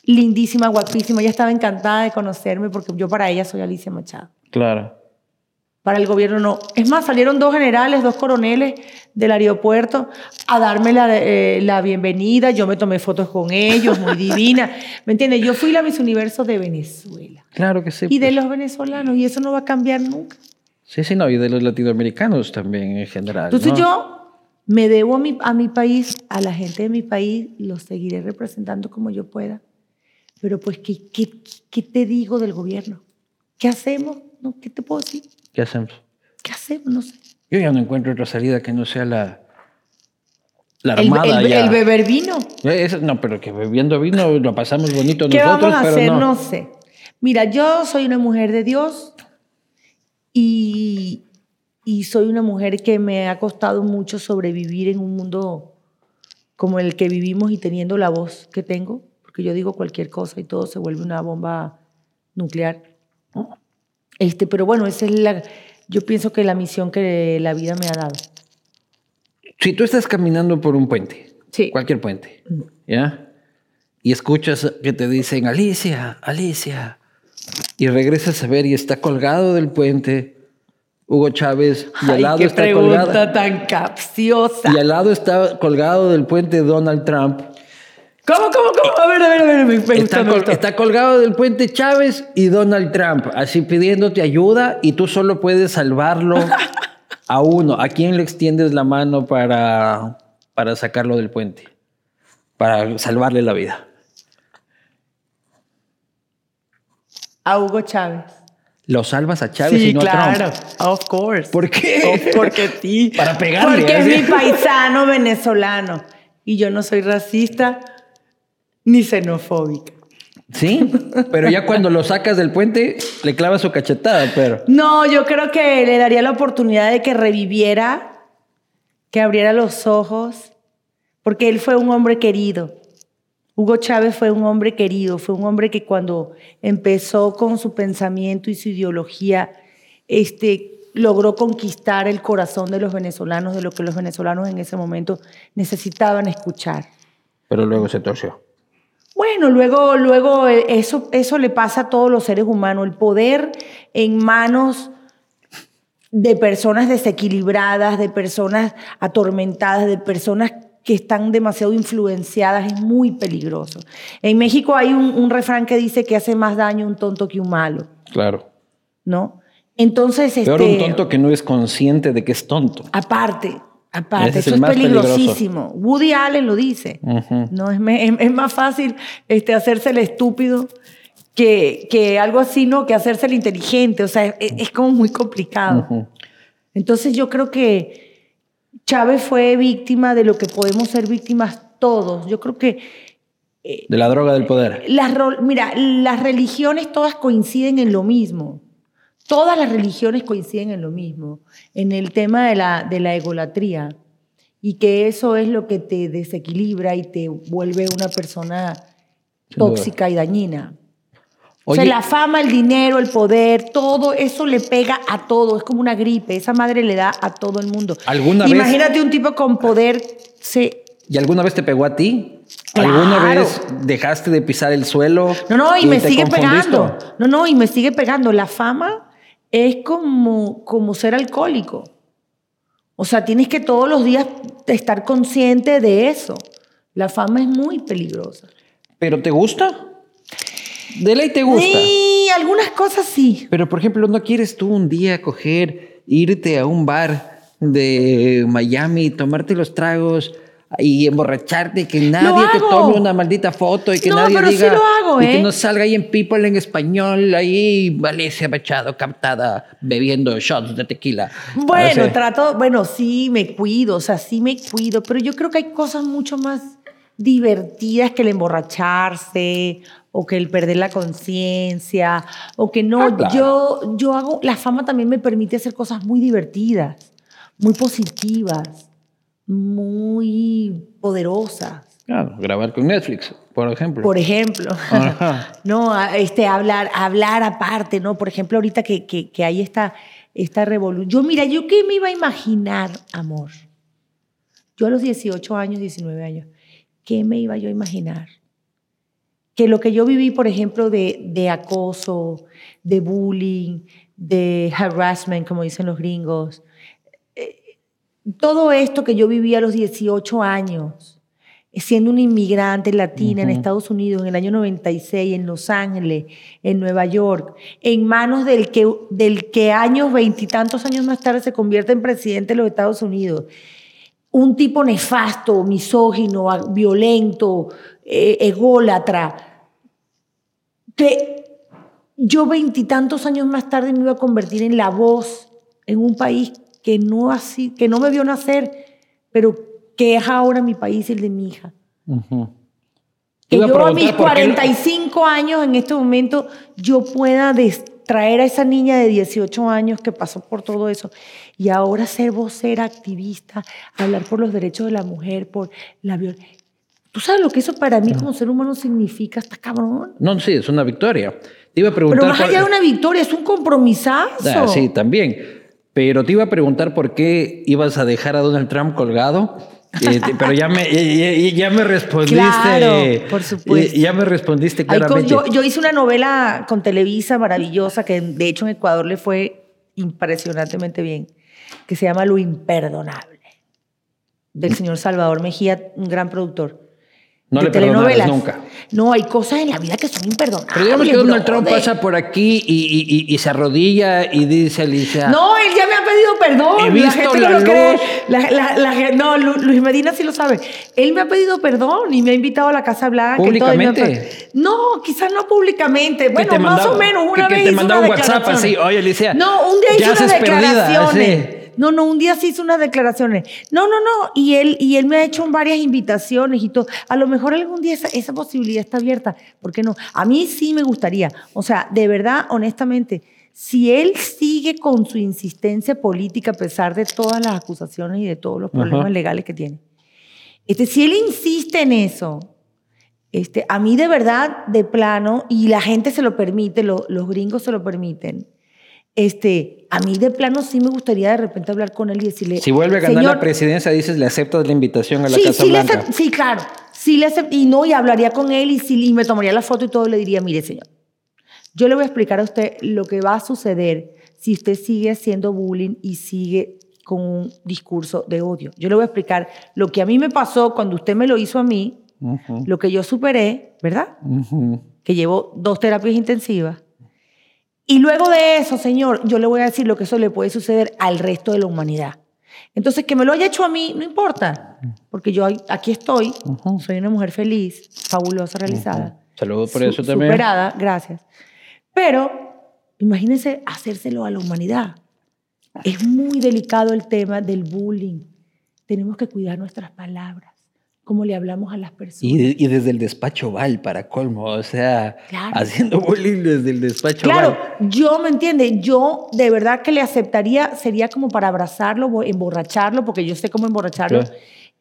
lindísima, guapísima. Ella estaba encantada de conocerme porque yo para ella soy Alicia Machado. Claro. Para el gobierno no. Es más, salieron dos generales, dos coroneles del aeropuerto a darme la, eh, la bienvenida. Yo me tomé fotos con ellos, muy divina. ¿Me entiendes? Yo fui la Miss Universo de Venezuela. Claro que sí. Y de pues. los venezolanos, y eso no va a cambiar nunca. Sí, sí, no, y de los latinoamericanos también en general. Entonces yo me debo a mi, a mi país, a la gente de mi país, los seguiré representando como yo pueda. Pero pues, ¿qué, qué, qué te digo del gobierno? ¿Qué hacemos? ¿No? ¿Qué te puedo decir? ¿Qué hacemos? ¿Qué hacemos? No sé. Yo ya no encuentro otra salida que no sea la, la El, armada. el- ya. el beber vino. Es- no, pero que bebiendo vino lo pasamos bonito ¿Qué nosotros, vamos a pero hacer? no. No sé. Mira, yo soy una mujer de Dios y, y soy una mujer que me ha costado mucho sobrevivir en un mundo como el que vivimos y teniendo la voz que tengo, porque yo digo cualquier cosa y todo se vuelve una bomba nuclear. Este, pero bueno, esa es la, yo pienso que la misión que la vida me ha dado. Si tú estás caminando por un puente, Sí. cualquier puente, ¿ya? Y escuchas que te dicen, Alicia, Alicia, y regresas a ver y está colgado del puente Hugo Chávez, y al Ay, lado qué está pregunta colgado, tan capciosa. y al lado está colgado del puente Donald Trump. ¿Cómo, cómo, cómo? A ver, a ver, a ver, me, me Está, col- está colgado del puente Chávez y Donald Trump, así pidiéndote ayuda y tú solo puedes salvarlo a uno. ¿A quién le extiendes la mano para, para sacarlo del puente? Para salvarle la vida. A Hugo Chávez. Lo salvas a Chávez sí, y no a claro. Trump. Of course. ¿Por qué? Of- porque sí. Para pegarle, Porque es así. mi paisano venezolano. Y yo no soy racista ni xenofóbica. Sí, pero ya cuando lo sacas del puente le clavas su cachetada, pero... No, yo creo que le daría la oportunidad de que reviviera, que abriera los ojos, porque él fue un hombre querido. Hugo Chávez fue un hombre querido, fue un hombre que cuando empezó con su pensamiento y su ideología, este, logró conquistar el corazón de los venezolanos, de lo que los venezolanos en ese momento necesitaban escuchar. Pero luego se torció. Bueno, luego, luego eh, eso, eso le pasa a todos los seres humanos, el poder en manos de personas desequilibradas, de personas atormentadas, de personas que están demasiado influenciadas, es muy peligroso. En México hay un, un refrán que dice que hace más daño un tonto que un malo, Claro. ¿no? Entonces, Peor este, un tonto que no es consciente de que es tonto. aparte, aparte, eso es peligroso. peligrosísimo. Woody Allen lo dice. No, es, me- es- es más fácil este, hacerse el estúpido que, que algo así, ¿no? Que hacerse el inteligente. O sea, es, es como muy complicado. Entonces yo creo que Chávez fue víctima de lo que podemos ser víctimas todos. Yo creo que De la droga del poder. las, mira, las religiones todas coinciden en lo mismo. Todas las religiones coinciden en lo mismo, en el tema de la, de la egolatría. Y que eso es lo que te desequilibra y te vuelve una persona tóxica y dañina. o sea, la fama, el dinero, el poder, todo eso le pega a todo. Es como una gripe. Esa madre le da a todo el mundo. ¿Alguna vez- Imagínate un tipo con poder. Se, ¿y alguna vez te pegó a ti? ¿Alguna Claro. vez dejaste de pisar el suelo? No, no, y, me te sigue confundiste? pegando. No, no, y me sigue pegando. La fama es como, como ser alcohólico. O sea, tienes que todos los días estar consciente de eso. La fama es muy peligrosa. ¿Pero te gusta? De ley te gusta. Sí, algunas cosas sí. Pero, por ejemplo, ¿no quieres tú un día coger, irte a un bar de Miami, tomarte los tragos y emborracharte y que nadie te tome una maldita foto y que No, nadie pero sí diga lo hago, y que ¿eh? no salga ahí en People en español, ahí Alicia Machado captada bebiendo shots de tequila. Bueno, trato, bueno, sí me cuido, o sea, sí me cuido, pero yo creo que hay cosas mucho más divertidas que el emborracharse o que el perder la conciencia o que no, Ah, claro. yo, yo hago, la fama también me permite hacer cosas muy divertidas, muy positivas, muy poderosas. claro, grabar con Netflix, por ejemplo. Por ejemplo, Ajá. no, este, hablar, hablar aparte, ¿no? Por ejemplo, ahorita que, que, que hay esta, esta revolución. Yo, mira, ¿yo qué me iba a imaginar, amor? Yo a los 18 años, 19 años, ¿qué me iba yo a imaginar? que lo que yo viví, por ejemplo, de, de acoso, de bullying, de harassment, como dicen los gringos, todo esto que yo viví a los 18 años, siendo una inmigrante latina en Estados Unidos en el año 96, en Los Ángeles, en Nueva York, en manos del que, del que años, veintitantos años más tarde se convierte en presidente de los Estados Unidos. Un tipo nefasto, misógino, violento, eh, ególatra, que yo veintitantos años más tarde me iba a convertir en la voz en un país que no, así, que no me vio nacer, pero que es ahora mi país y el de mi hija. Que yo a mis 45 años en este momento yo pueda traer a esa niña de 18 años que pasó por todo eso y ahora ser vocera, activista, hablar por los derechos de la mujer, por la violencia. ¿Tú sabes lo que eso para mí como ser humano significa? Está cabrón. No, sí, es una victoria. Te iba a preguntar. Pero más allá de una victoria, es un compromisazo. Ah, sí, también. Pero te iba a preguntar por qué ibas a dejar a Donald Trump colgado pero ya me, ya, me respondiste. Claro, por supuesto. Ya me respondiste claramente. yo, yo, hice una novela con Televisa maravillosa que de hecho en Ecuador le fue impresionantemente bien, que se llama Lo Imperdonable, del señor Salvador Mejía, un gran productor. No le telenovelas. nunca. No, hay cosas en la vida que son imperdonables. Pero digamos que Donald Trump pasa por aquí y, y, y, se arrodilla y dice Alicia. No, él ya me ha pedido perdón. He visto la gente no lo cree. La, no, Luis Medina sí lo sabe. Él me ha pedido perdón y me ha invitado a la Casa Blanca. ¿Públicamente? no, quizás no públicamente. Bueno, más o menos una que, vez. Que te mandó un WhatsApp así. Oye, Alicia. No, un día hizo unas declaraciones. No, no, un día se hizo unas declaraciones. No, no, no. Y él, y él me ha hecho varias invitaciones y todo. A lo mejor algún día esa, esa posibilidad está abierta. ¿Por qué no? A mí sí me gustaría. O sea, de verdad, honestamente, si él sigue con su insistencia política a pesar de todas las acusaciones y de todos los problemas legales que tiene, este, si él insiste en eso, este, a mí de verdad, de plano, y la gente se lo permite, los gringos se lo permiten, este, a mí de plano sí me gustaría de repente hablar con él y decirle... Si vuelve a ganar la presidencia, dices, le aceptas la invitación a la Casa sí Blanca. sí, claro. Sí le y no, y hablaría con él y, sí, y me tomaría la foto y todo y le diría, mire, señor, yo le voy a explicar a usted lo que va a suceder si usted sigue haciendo bullying y sigue con un discurso de odio. Yo le voy a explicar lo que a mí me pasó cuando usted me lo hizo a mí, lo que yo superé, ¿verdad? Que llevo dos terapias intensivas y luego de eso, Señor, yo le voy a decir lo que eso le puede suceder al resto de la humanidad. Entonces, que me lo haya hecho a mí, no importa, porque yo aquí estoy, soy una mujer feliz, fabulosa, realizada. Saludos por eso también. Superada, gracias. Pero imagínense hacérselo a la humanidad. Es muy delicado el tema del bullying. Tenemos que cuidar nuestras palabras cómo le hablamos a las personas. Y, desde el despacho Val, para colmo, o sea, haciendo bullying desde el despacho Claro, yo, ¿me entiende? Yo de verdad que le aceptaría, sería como para abrazarlo, emborracharlo, porque yo sé cómo emborracharlo,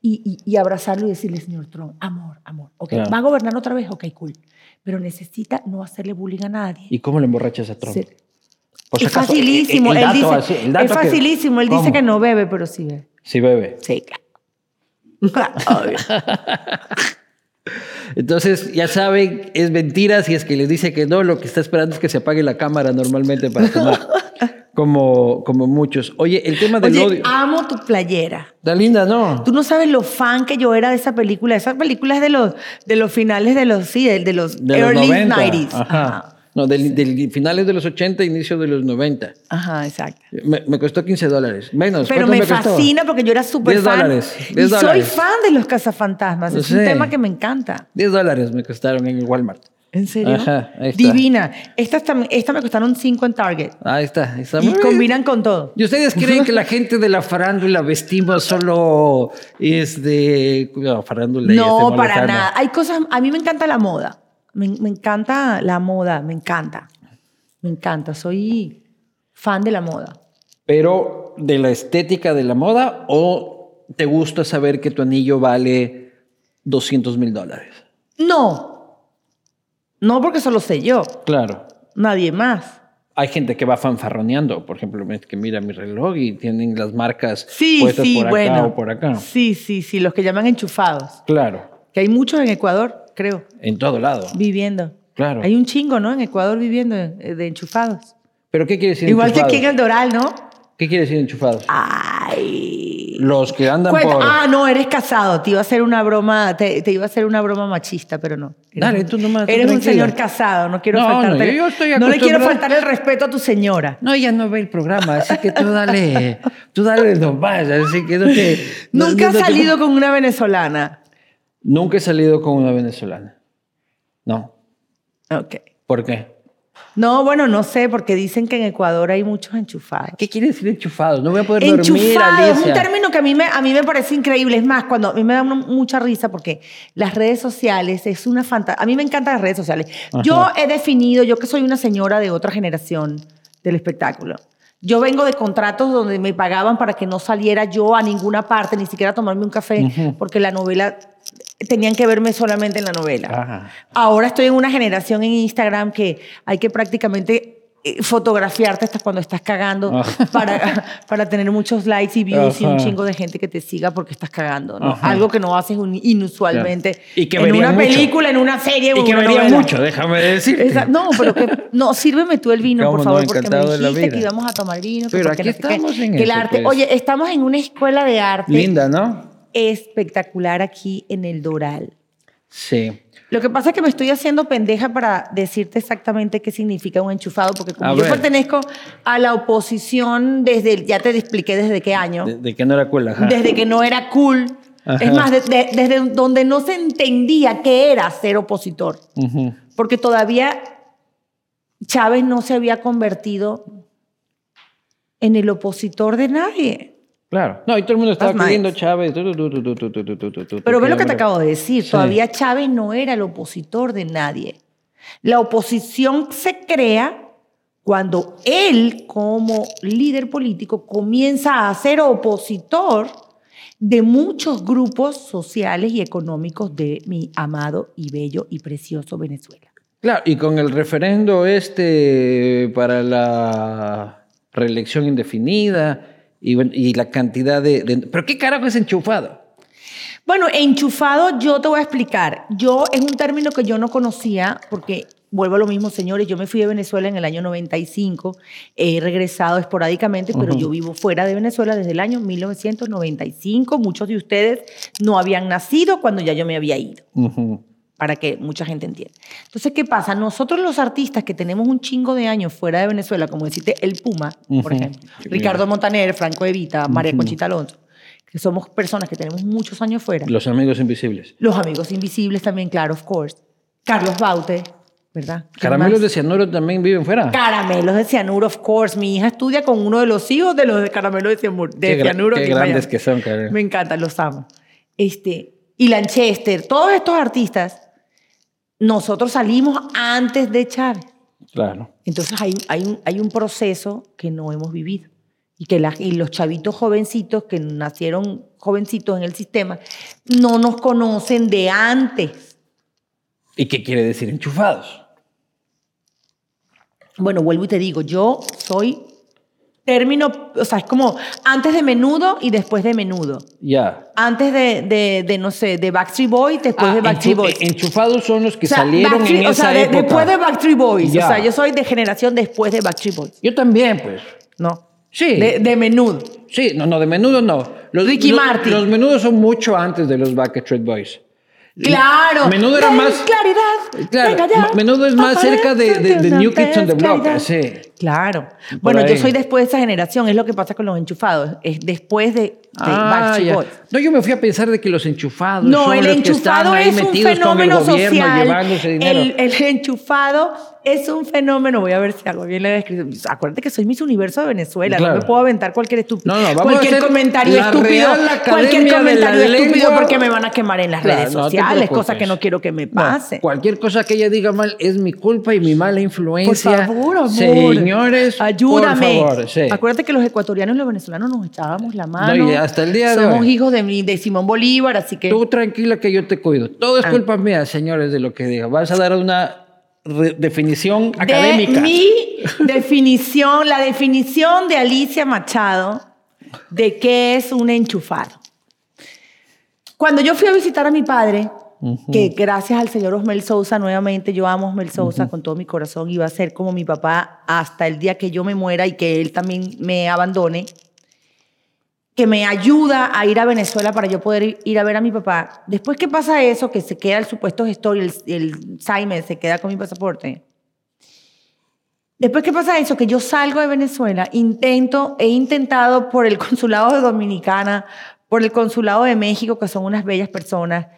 y, abrazarlo y decirle, señor Trump, amor, amor, ok, ¿va a gobernar otra vez? Ok, cool. Pero necesita no hacerle bullying a nadie. ¿Y cómo le emborrachas a Trump? es facilísimo. él dice, es facilísimo. Él dice que no bebe, pero sí bebe. Sí bebe. Sí, claro. Entonces, ya saben, es mentira si es que les dice que no, lo que está esperando es que se apague la cámara normalmente para tomar. Como, como muchos. Oye, el tema del Oye, amo tu playera. Está linda, ¿no? Tú no sabes lo fan que yo era de esa película. Esa película es de los, de los finales de los, sí, de, los early 90s. Ajá. No, del, finales de los 80, inicio de los 90. Ajá, exacto. Me, costó 15 dólares. Menos. Pero me, fascina porque yo era súper fan. Dólares, 10 y soy fan de los cazafantasmas. Es un tema que me encanta. 10 dólares me costaron en el Walmart. ¿En serio? Ajá, ahí está. Divina. Esta, esta me costaron 5 en Target. Ahí está. está y combinan con todo. ¿Y ustedes creen que la gente de la farándula vestimos solo es de... No, farándula No, para nada. Hay cosas... A mí me encanta la moda. Me, encanta la moda, me encanta. Me encanta, soy fan de la moda. Pero de la estética de la moda o te gusta saber que tu anillo vale 200 mil dólares? No, no porque solo sé yo. Claro. Nadie más. Hay gente que va fanfarroneando, por ejemplo, que mira mi reloj y tienen las marcas sí, puestas sí, por acá bueno. o por acá. Sí, sí, sí, los que llaman enchufados. Claro. Que hay muchos en Ecuador creo. En todo lado. Viviendo. Claro. Hay un chingo, ¿no? En Ecuador viviendo eh, de enchufados. ¿Pero qué quiere decir Igual que enchufados? aquí en el Doral, ¿no? ¿Qué quiere decir enchufados? Ay. Los que andan Cuenta- por... Ah, no, eres casado. Te iba a hacer una broma, te, te iba a hacer una broma machista, pero no. Eres Dale, un- tú nomás, Eres un tranquila. señor casado, no quiero No, no, faltarte. yo- yo estoy no le quiero faltar el respeto a tu señora. No, ella no ve el programa, así que tú dale, tú dale nomás, así que no te... no- Nunca no has salido con una venezolana. Nunca he salido con una venezolana. No. Ok. ¿Por qué? No, bueno, no sé, porque dicen que en Ecuador hay muchos enchufados. ¿Qué quiere decir enchufados? No voy a poder dormir, Enchufado es un término que a mí, me, a mí me parece increíble. Es más, cuando a mí me da mucha risa porque las redes sociales es una fantasía. A mí me encantan las redes sociales. Yo he definido, yo que soy una señora de otra generación del espectáculo. Yo vengo de contratos donde me pagaban para que no saliera yo a ninguna parte, ni siquiera a tomarme un café, porque la novela tenían que verme solamente en la novela. Ajá. Ahora estoy en una generación en Instagram que hay que prácticamente eh, fotografiarte hasta cuando estás cagando Ajá. para, para tener muchos likes y views y un Ajá. chingo de gente que te siga porque estás cagando, ¿no? Ajá. Algo que no haces inusualmente Claro. Y que en una mucho. película, en una serie Y que vería mucho, déjame decirte. Esa- no, pero que no, sírveme tú el vino, Cómo por no, favor, porque me dijiste que íbamos a tomar vino. Pero aquí no estamos en que el arte. pues. Oye, estamos en una escuela de arte Linda, ¿no? Espectacular aquí en el Doral. Sí. Lo que pasa es que me estoy haciendo pendeja para decirte exactamente qué significa un enchufado, porque como A yo ver. pertenezco a la oposición desde, ya te expliqué desde qué año, De, de que no era cool, ajá. desde que no era cool, Ajá. es más, de- de- desde donde no se entendía qué era ser opositor, porque todavía Chávez no se había convertido en el opositor de nadie. Claro. No, y todo el mundo estaba pidiendo Chávez. Pero ve lo que te acabo de decir. Todavía Chávez no era el opositor de nadie. La oposición se crea cuando él, como líder político, comienza a ser opositor de muchos grupos sociales y económicos de mi amado y bello y precioso Venezuela. Claro, y con el referendo este para la reelección indefinida, y, bueno, y la cantidad de, de- ¿Pero qué carajo es enchufado? Bueno, enchufado yo te voy a explicar. Yo es un término que yo no conocía porque vuelvo a lo mismo, señores, yo me fui de Venezuela en el año 95, he regresado esporádicamente, pero yo vivo fuera de Venezuela desde el año 1995. Muchos de ustedes no habían nacido cuando ya yo me había ido. Para que mucha gente entienda. Entonces, ¿qué pasa? Nosotros los artistas que tenemos un chingo de años fuera de Venezuela, como deciste El Puma, por Ujú. ejemplo, Ricardo Montaner, Franco Evita, María Conchita Alonso, que somos personas que tenemos muchos años fuera. Los amigos invisibles. Los amigos invisibles también, claro, of course. Carlos Baute, ¿verdad? ¿Quién Caramelos de cianuro también viven fuera. Caramelos de cianuro, of course. Mi hija estudia con uno de los hijos de los de caramelos de cianuro. De Qué cianuro qué aquí en grandes que son, cabrón. Me encantan, los amo. Este, y Lanchester, todos estos artistas, nosotros salimos antes de Chávez. Claro. Entonces hay, hay, un, hay un proceso que no hemos vivido. Y que la- y los chavitos jovencitos que nacieron jovencitos en el sistema no nos conocen de antes. ¿Y qué quiere decir enchufados? Bueno, vuelvo y te digo, yo soy término, o sea, es como antes de menudo y después de menudo. Ya. Antes de, de, de, no sé, de Backstreet Boys, después Ah, de Backstreet Boys. Enchufados son los que O sea, salieron en Backstreet- esa o sea, de- época. después de Backstreet Boys. Ya. O sea, yo soy de generación después de Backstreet Boys. Yo también, pues. No. Sí. De, de menudo. Sí, no, no, de menudo no. Los, Ricky los- Martin. Los menudos son mucho antes de los Backstreet Boys. Claro. Menudo era más- Claridad. Claro, Venga ya. menudo es más cerca de, de- de New Kids on the Block. Sí. Claro. Bueno, yo soy después de esa generación, es lo que pasa con los enchufados. Es después de, de Ah, Backstreet. Boys. No, yo me fui a pensar de que los enchufados No, son el los que están enchufado ahí es un con el fenómeno gobierno social. llevándose dinero. El, el enchufado es un fenómeno. Voy a ver si hago bien la descripción. Acuérdate que soy Miss Universo de Venezuela. Claro. No me puedo aventar cualquier estúpido. No, no, vamos a cualquier hacer comentario la estúpido. Real Cualquier comentario estúpido Lengua. porque me van a quemar en las Claro, redes sociales, cosa que no quiero que me pase. cualquier cosa que ella diga mal es mi culpa y mi mala influencia. Por favor, amor. Señores, ayúdame. por favor. sí. Acuérdate que los ecuatorianos y los venezolanos nos echábamos la mano. No, y hasta el día de Somos hoy. hijos de, mi- de Simón Bolívar, así que. Tú tranquila que yo te cuido. Todo es Ah. culpa mía, señores, de lo que diga. Vas a dar una definición de académica. mi definición, la definición de Alicia Machado de qué es un enchufado. Cuando yo fui a visitar a mi padre que gracias al señor Osmel Sousa, nuevamente yo amo a Osmel Sousa con todo mi corazón y va a ser como mi papá hasta el día que yo me muera y que él también me abandone, que me ayuda a ir a Venezuela para yo poder ir a ver a mi papá. Después que pasa eso, que se queda el supuesto gestor y el, el Simon se queda con mi pasaporte. Después que pasa eso, que yo salgo de Venezuela, intento, he intentado por el consulado de Dominicana, por el consulado de México, que son unas bellas personas,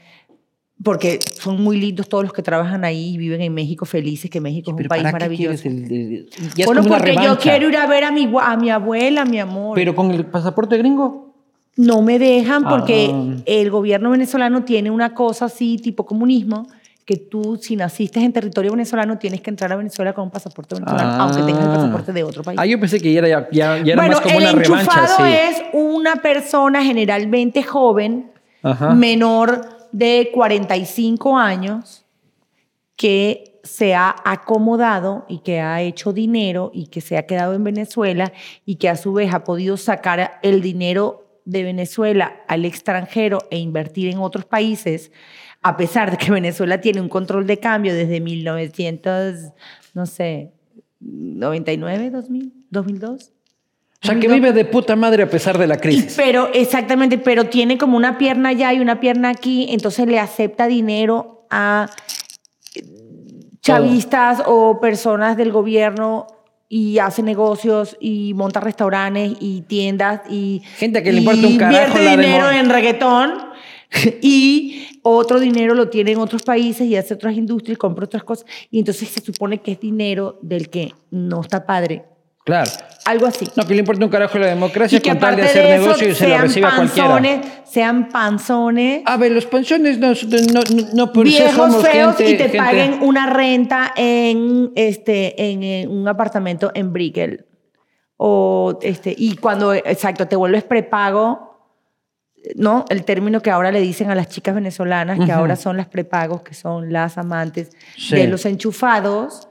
porque son muy lindos todos los que trabajan ahí y viven en México felices, que México es un país maravilloso. bueno, porque yo quiero ir a ver a mi, a mi abuela, mi amor. ¿Pero con el pasaporte gringo? No me dejan porque ah. el gobierno venezolano tiene una cosa así, tipo comunismo, que tú, si naciste en territorio venezolano, tienes que entrar a Venezuela con un pasaporte venezolano, aunque tengas el ah. pasaporte de otro país. Ah, yo pensé que ya era, ya, ya era más como una revancha. Bueno, el enchufado es una persona generalmente joven, menor de 45 años que se ha acomodado y que ha hecho dinero y que se ha quedado en Venezuela y que a su vez ha podido sacar el dinero de Venezuela al extranjero e invertir en otros países, a pesar de que Venezuela tiene un control de cambio desde 1900, no sé, 99, 2000, 2002. O sea, que vive de puta madre a pesar de la crisis. pero, exactamente, pero tiene como una pierna allá y una pierna aquí, entonces le acepta dinero a chavistas o personas del gobierno y hace negocios y monta restaurantes y tiendas y gente que le importa un carajo la dinero en reggaetón y otro dinero lo tiene en otros países y hace otras industrias y compra otras cosas. Y entonces se supone que es dinero del que no está padre Claro. Algo así. No, que le importa un carajo la democracia y que con tal de hacer negocio y se lo reciba cualquiera. Sean panzones. A ver, los panzones no, no, no por Viejos feos y te paguen una renta en, este, en, un apartamento en Brickell. O, este, y cuando, exacto, te vuelves prepago, ¿no? El término que ahora le dicen a las chicas venezolanas, que ahora son las prepagos, que son las amantes de los enchufados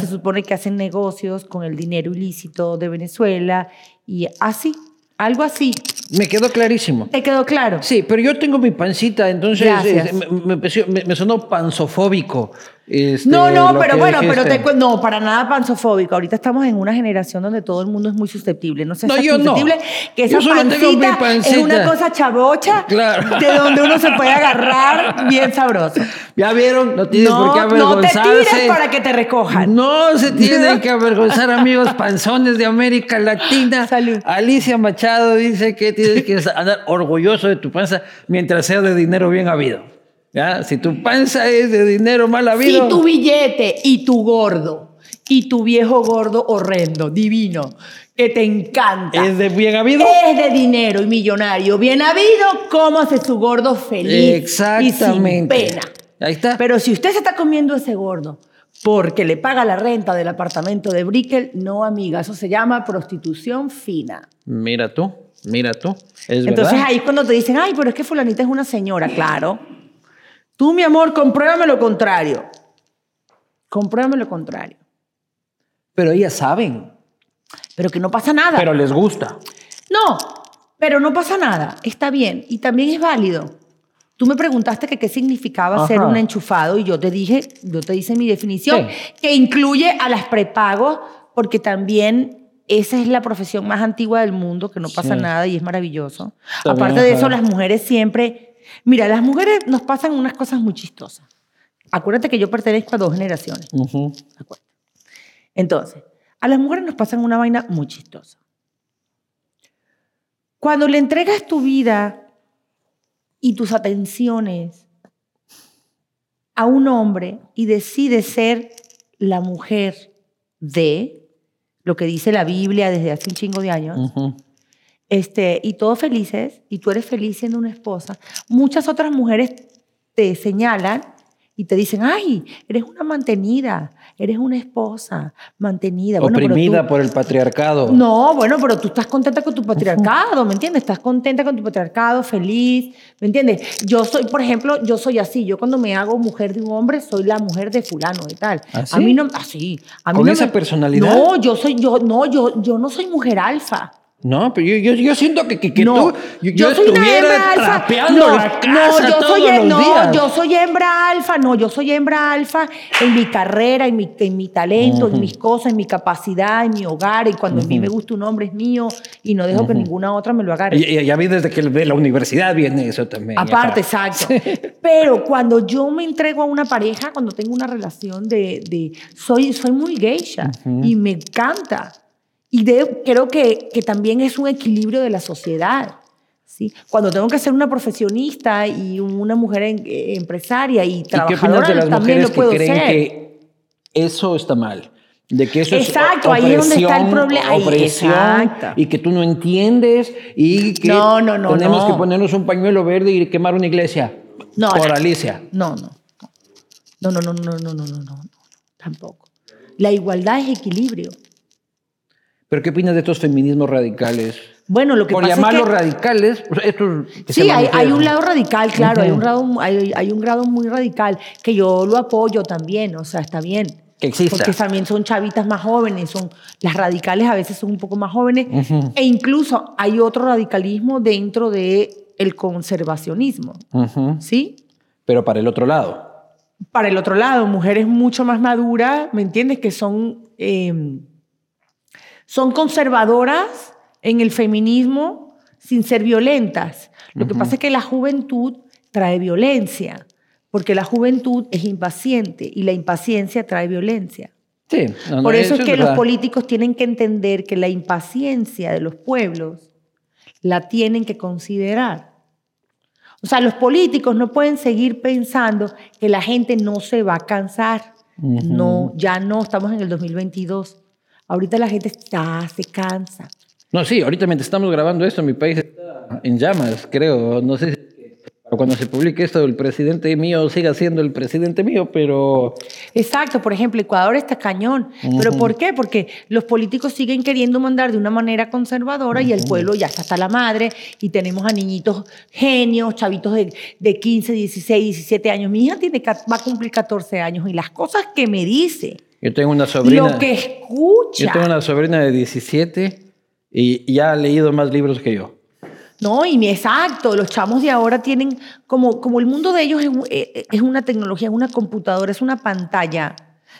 se supone que hacen negocios con el dinero ilícito de Venezuela y así, algo así. Me quedó clarísimo. ¿Te quedó claro? Sí, pero yo tengo mi pancita, entonces eh, me, me, me, sonó panzofóbico. Este, no, no, pero bueno, pero te, no, para nada panzofóbico. Ahorita estamos en una generación donde todo el mundo es muy susceptible. No sé no, yo susceptible no. que esa pancita, es una cosa chabocha de donde uno se puede agarrar bien sabroso. Ya vieron, no tienes por qué avergonzarse. No te tires para que te recojan. No se tienen que avergonzar, amigos panzones de América Latina. Salud. Alicia Machado dice que tienes que andar orgulloso de tu panza mientras sea de dinero bien habido. ¿Ya? Si tu panza es de dinero mal habido. Si tu billete y tu gordo y tu viejo gordo horrendo, divino, que te encanta. ¿Es de bien habido? Es de dinero y millonario. Bien habido, cómase su gordo feliz. Exactamente. Y sin pena. Ahí está. Pero si usted se está comiendo ese gordo porque le paga la renta del apartamento de Brickell, no, amiga, eso se llama prostitución fina. Mira tú, mira tú. Es Entonces ahí cuando te dicen, ay, pero es que fulanita es una señora, claro. Tú, mi amor, compruébame lo contrario. Compruébame lo contrario. Pero ellas saben. Pero que no pasa nada. Pero les gusta. No, pero no pasa nada. Está bien. Y también es válido. Tú me preguntaste que qué significaba ser un enchufado y yo te dije, yo te hice mi definición, que incluye a las prepagos, porque también esa es la profesión más antigua del mundo, que no pasa nada y es maravilloso. Aparte de eso, las mujeres siempre Mira, las mujeres nos pasan unas cosas muy chistosas. Acuérdate que yo pertenezco a dos generaciones. Entonces, a las mujeres nos pasan una vaina muy chistosa. Cuando le entregas tu vida y tus atenciones a un hombre y decides ser la mujer de lo que dice la Biblia desde hace un chingo de años, este, y todos felices, y tú eres feliz siendo una esposa, muchas otras mujeres te señalan y te dicen, ay, eres una mantenida, eres una esposa mantenida. Oprimida por el patriarcado. No, bueno, pero tú estás contenta con tu patriarcado, ¿me entiendes? Estás contenta con tu patriarcado, feliz, ¿me entiendes? Yo soy, por ejemplo, yo soy así, yo cuando me hago mujer de un hombre, soy la mujer de fulano y tal. ¿Así? A mí no, así. A mí ¿Con no esa personalidad? No, yo soy, yo, no, yo, yo no soy mujer alfa. No, pero yo, yo, yo siento que, que, que No, tú, yo, yo soy una hembra alfa. trapeando no, la casa no, yo todos soy, los no, días. yo soy hembra alfa, no, yo soy hembra alfa en mi carrera, en mi, en mi talento, en mis cosas, en mi capacidad, en mi hogar, y cuando a mí me gusta un hombre es mío y no dejo que ninguna otra me lo agarre. Y- y- ya vi desde que de la universidad viene eso también. Aparte, exacto. Pero cuando yo me entrego a una pareja, cuando tengo una relación de... de- soy, soy muy geisha y me encanta. Y de, creo que, que, también es un equilibrio de la sociedad. ¿sí? Cuando tengo que ser una profesionista y una mujer en, eh, empresaria y trabajadora, ¿Y qué de las también lo puedo que creen ser? que eso está mal. De que eso exacto, es opresión, ahí es donde está el problema. Y que tú no entiendes y que no, no, no, tenemos que ponernos un pañuelo verde y quemar una iglesia. No, por Alicia. No, no. No, no, no, no, no, no, no, no, tampoco. La igualdad es equilibrio. ¿Pero qué opinas de estos feminismos radicales? Bueno, lo que Por pasa llamarlos es que... radicales, estos que Sí, hay, un lado radical, claro, hay, un grado, hay, hay un grado muy radical que yo lo apoyo también, o sea, está bien. Que exista. Porque también son chavitas más jóvenes, son, las radicales a veces son un poco más jóvenes, e incluso hay otro radicalismo dentro del el conservacionismo. ¿sí? Pero para el otro lado. Para el otro lado, mujeres mucho más maduras, ¿me entiendes? Que son, eh, son conservadoras en el feminismo sin ser violentas. Lo que pasa es que la juventud trae violencia, porque la juventud es impaciente y la impaciencia trae violencia. Sí. no, no, Por eso, es que los políticos tienen que entender que la impaciencia de los pueblos la tienen que considerar. O sea, los políticos no pueden seguir pensando que la gente no se va a cansar. No, ya no, estamos en el 2022. Ahorita la gente está, se cansa. No, sí, ahorita mientras estamos grabando esto, mi país está en llamas, creo. No sé si cuando se publique esto, el presidente mío siga siendo el presidente mío, pero Exacto, por ejemplo, Ecuador está cañón. ¿Pero por qué? Porque los políticos siguen queriendo mandar de una manera conservadora y el pueblo ya está hasta la madre y tenemos a niñitos genios, chavitos de, de 15, 16, 17 años. Mi hija tiene, va a cumplir 14 años y las cosas que me dice, yo tengo una sobrina. lo que escucha. Yo tengo una sobrina de 17 y ya ha leído más libros que yo. No, y exacto, los chamos de ahora tienen, como, como el mundo de ellos es, un- eh, es una tecnología, es una computadora, es una pantalla,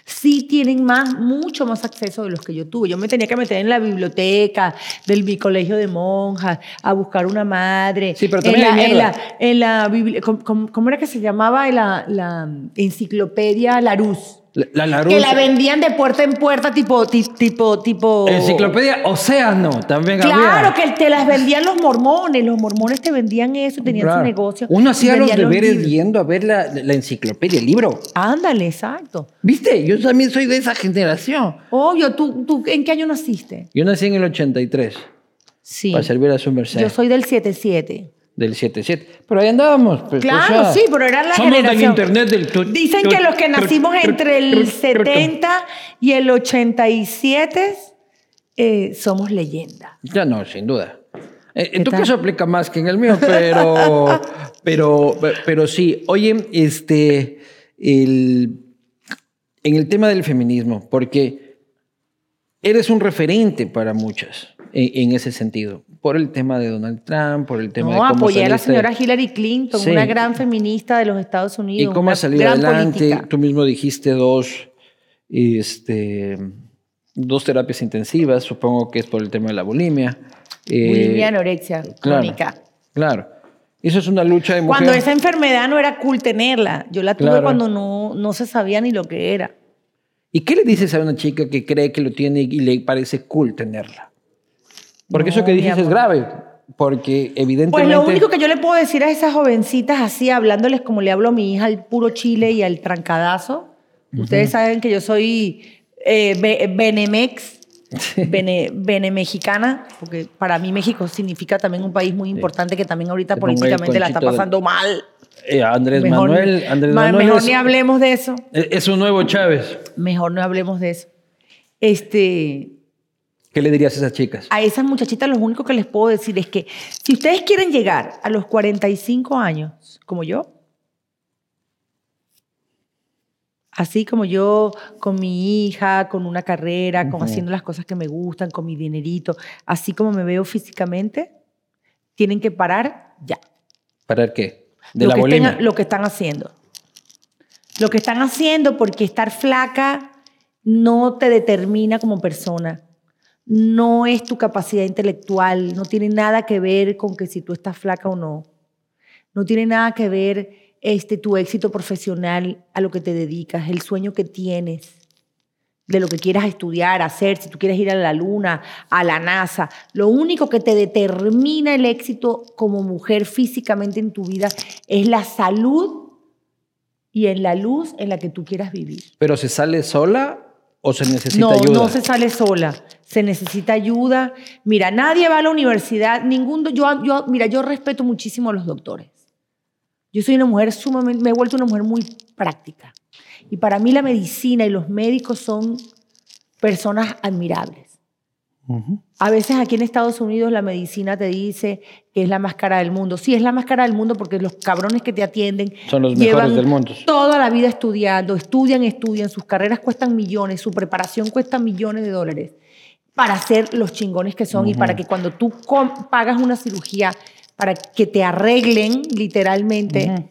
sí tienen más, mucho más acceso de los que yo tuve. Yo me tenía que meter en la biblioteca del mi colegio de monjas a buscar una madre. Sí, pero en también la, hay en la, en la ¿cómo, cómo- cómo era que se llamaba la, la enciclopedia Larus? La, la Que la vendían de puerta en puerta, tipo, ti- tipo, tipo. Enciclopedia Océano también Claro, había. que te las vendían los mormones. Los mormones te vendían eso, tenían Claro. su negocio. Uno hacía los deberes libros. yendo a ver la, la enciclopedia, el libro. Ándale, exacto. ¿Viste? Yo también soy de esa generación. Obvio, ¿tú, ¿tú en qué año naciste? Yo nací en el 83 Sí. para servir a su merced. Yo soy del 77. Del 77. Pero ahí andábamos. pues, Claro, o sea, sí, pero era la somos generación. del internet del... tu- Dicen tu- que los que nacimos tu- entre el tu- 70 y el 87 eh, somos leyenda. Ya no, sin duda. Eh, En tu tal? caso aplica más que en el mío, pero, pero, pero sí. Oye, este, el, en el tema del feminismo, porque eres un referente para muchas en, en ese sentido, por el tema de Donald Trump, por el tema de No, cómo apoyé a la señora Hillary Clinton, Sí. una gran feminista de los Estados y Unidos. cómo una has salido adelante. política. Tú mismo dijiste dos, este, dos terapias intensivas, supongo que es por el tema de la bulimia. Eh, Bulimia, anorexia claro, crónica. Claro. Eso es una lucha de mujer. Cuando esa enfermedad no era cool tenerla. Yo la tuve Claro. cuando no, no se sabía ni lo que era. ¿Y qué le dices a una chica que cree que lo tiene y le parece cool tenerla? Porque No, eso que dices es grave. Porque Pues evidentemente... lo único que yo le puedo decir a esas jovencitas así, hablándoles como le hablo a mi hija al puro chile y al trancadazo. Ustedes saben que yo soy eh, be- Benemex, bene, bene mexicana, porque para mí México significa también un país muy importante que también ahorita Te políticamente la está de- pasando mal. Eh, Andrés Mejor, Manuel, Andrés ma- Manuel mejor es, ni hablemos de eso. es un nuevo Chávez. Mejor no hablemos de eso. Este, ¿Qué le dirías a esas chicas? a esas muchachitas lo único que les puedo decir es que si ustedes quieren llegar a los 45 años, como yo, Así como yo con mi hija, con una carrera, con haciendo las cosas que me gustan, con mi dinerito, así como me veo físicamente, tienen que parar ya. ¿Parar qué? De lo la que lo que están haciendo. Lo que están haciendo porque estar flaca no te determina como persona. No es tu capacidad intelectual, no tiene nada que ver con que si tú estás flaca o no. No tiene nada que ver este, tu éxito profesional, a lo que te dedicas, el sueño que tienes, de lo que quieras estudiar, hacer, si tú quieres ir a la luna, a la NASA. Lo único que te determina el éxito como mujer físicamente en tu vida es la salud y en la luz en la que tú quieras vivir. ¿Pero se sale sola o se necesita ayuda? No, no se sale sola. Se necesita ayuda. Mira, nadie va a la universidad, ningún yo, yo mira, yo respeto muchísimo a los doctores. Yo soy una mujer sumamente, me he vuelto una mujer muy práctica. Y para mí la medicina y los médicos son personas admirables. A veces aquí en Estados Unidos la medicina te dice que es la más cara del mundo. Sí, es la más cara del mundo porque los cabrones que te atienden son los mejores del mundo. Toda la vida estudiando, estudian, estudian, sus carreras cuestan millones, su preparación cuesta millones de dólares para ser los chingones que son y para que cuando tú pagas una cirugía para que te arreglen literalmente.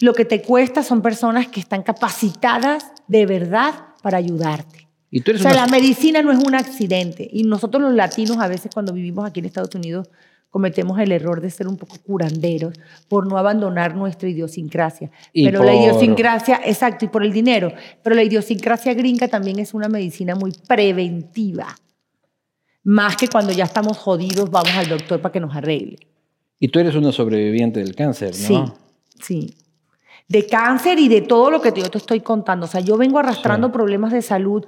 Lo que te cuesta son personas que están capacitadas de verdad para ayudarte. ¿Y tú eres o sea, la medicina no es un accidente. Y nosotros los latinos a veces cuando vivimos aquí en Estados Unidos cometemos el error de ser un poco curanderos por no abandonar nuestra idiosincrasia. Pero la idiosincrasia, exacto, y por el dinero. Pero la idiosincrasia gringa también es una medicina muy preventiva. Más que cuando ya estamos jodidos, vamos al doctor para que nos arregle. Y tú eres una sobreviviente del cáncer, ¿no? Sí, sí. De cáncer y de todo lo que yo te estoy contando. O sea, yo vengo arrastrando problemas de salud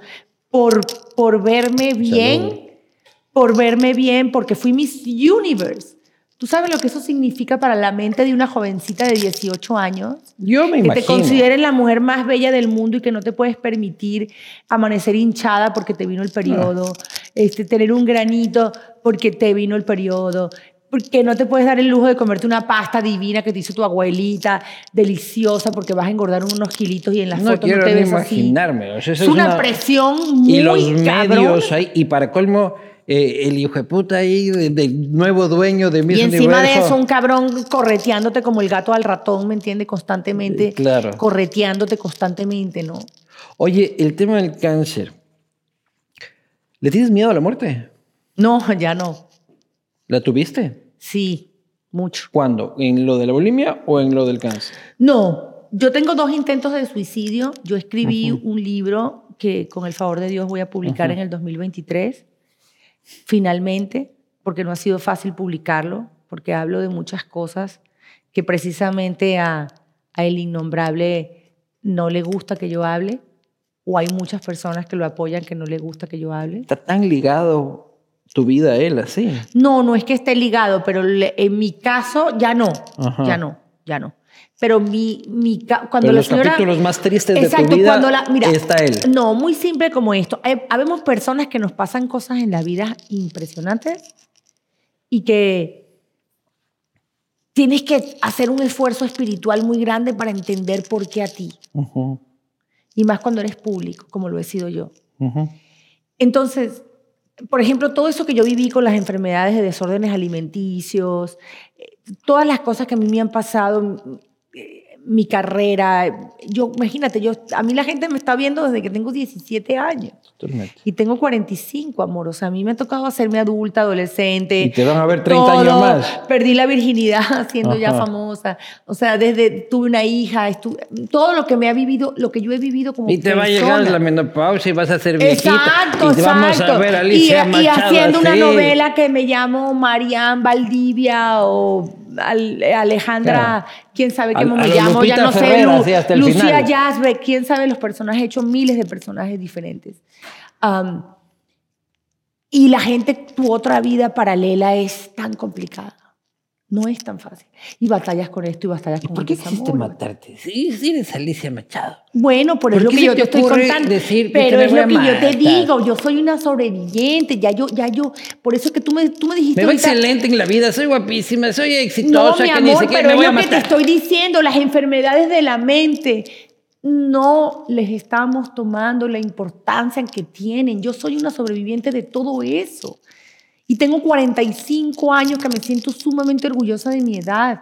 por, por verme bien, por verme bien, porque fui Miss Universe. ¿Tú sabes lo que eso significa para la mente de una jovencita de 18 años? Yo me imagino. Que te consideren la mujer más bella del mundo y que no te puedes permitir amanecer hinchada porque te vino el periodo, ah. Este, tener un granito porque te vino el periodo, porque no te puedes dar el lujo de comerte una pasta divina que te hizo tu abuelita, deliciosa, porque vas a engordar unos kilitos y en las fotos no te ves imaginarme. es, una, presión muy Y los medios ahí, y para colmo, eh, el hijo de puta ahí, del nuevo dueño de Miss Y encima de eso, un cabrón correteándote como el gato al ratón, ¿me entiendes? Constantemente. Claro. Correteándote constantemente, ¿no? Oye, el tema del cáncer. ¿Le tienes miedo a la muerte? No, ya no. ¿La tuviste? Sí, mucho. ¿Cuándo? ¿En lo de la bulimia o en lo del cáncer? No, yo tengo dos intentos de suicidio. Yo escribí un libro que con el favor de Dios voy a publicar en el 2023. Finalmente, porque no ha sido fácil publicarlo, porque hablo de muchas cosas que precisamente a, a el innombrable no le gusta que yo hable, o hay muchas personas que lo apoyan que no le gusta que yo hable. Está tan ligado tu vida él así. No, no es que esté ligado, pero en mi caso ya no, ya no, ya no. Pero mi, mi cuando los capítulos más tristes de tu vida cuando la, mira, está él. No, muy simple como esto. Habemos personas que nos pasan cosas en la vida impresionantes y que tienes que hacer un esfuerzo espiritual muy grande para entender por qué a ti. Y más cuando eres público, como lo he sido yo. Entonces, por ejemplo, todo eso que yo viví con las enfermedades de desórdenes alimenticios, eh, todas las cosas que a mí me han pasado, eh, mi carrera. Yo, imagínate, yo, a mí la gente me está viendo desde que tengo 17 años. Y tengo 45, amor. O sea, a mí me ha tocado hacerme adulta, adolescente. Y te van a ver 30 años más. Perdí la virginidad siendo ya famosa. O sea, desde tuve una hija, todo lo que me ha vivido, lo que yo he vivido como Y te va a llegar la menopausia y vas a ser viejita. Exacto, y te vamos a ver a Alicia y, y haciendo una novela que me llamo Marianne Valdivia o Alejandra, quién sabe cómo me llamo, ya no sé, Lucía Yazbe, quién sabe los personajes, he hecho miles de personajes diferentes. y la gente, tu otra vida paralela es tan complicada. No es tan fácil. Y batallas con esto y batallas con ¿Por qué quisiste matarte? Sí, sí eres Alicia Machado. Bueno, por, eso que yo te estoy contando. Decir pero es lo que yo te digo. Yo soy una sobreviviente. Ya yo, ya yo. Por eso que tú me, tú me dijiste. Me va excelente en la vida. Soy guapísima. Soy exitosa. No, mi amor, pero es lo que te estoy diciendo. Las enfermedades de la mente no les estamos tomando la importancia que tienen. Yo soy una sobreviviente de todo eso. Y tengo 45 años que me siento sumamente orgullosa de mi edad.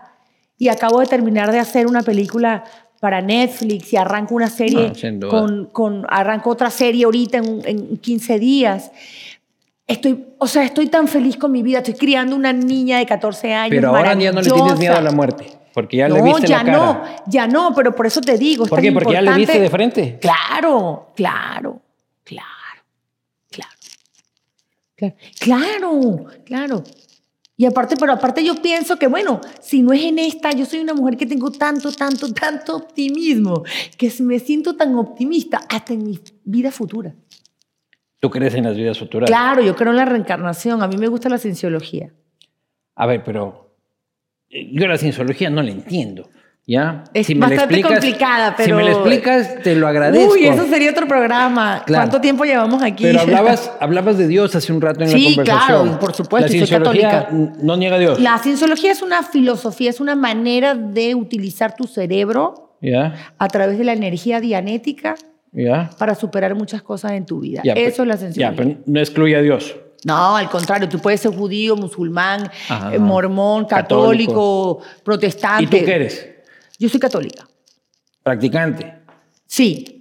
Y acabo de terminar de hacer una película para Netflix y arranco una serie ah, con, con, arranco otra serie ahorita en, en 15 días. Estoy, o sea, estoy tan feliz con mi vida. Estoy criando una niña de 14 años. Pero ahora ya no le tienes miedo a la muerte. Porque ya le viste ya la cara. no, ya no, pero por eso te digo. ¿Por qué? Porque ya le viste de frente. Claro, claro, claro, claro. Claro. Y aparte, pero aparte yo pienso que, bueno, si no es en esta, yo soy una mujer que tengo tanto, tanto, tanto optimismo, que me siento tan optimista hasta en mi vida futura. ¿Tú crees en las vidas futuras? Claro, yo creo en la reencarnación. A mí me gusta la cienciología. A ver, pero yo la cienciología no la entiendo. ¿Ya? Es bastante complicada, pero... Si me la explicas, te lo agradezco. Uy, eso sería otro programa. ¿Cuánto tiempo llevamos aquí? Pero hablabas, hablabas de Dios hace un rato en la conversación. Sí, claro, por supuesto, la cienciología no niega a Dios. La cienciología es una filosofía, es una manera de utilizar tu cerebro a través de la energía dianética para superar muchas cosas en tu vida. eso es la cienciología. Ya, pero no excluye a Dios. No, al contrario, tú puedes ser judío, musulmán, eh, mormón, católico, protestante. ¿Y tú qué eres? Yo soy católica. ¿Practicante? Sí.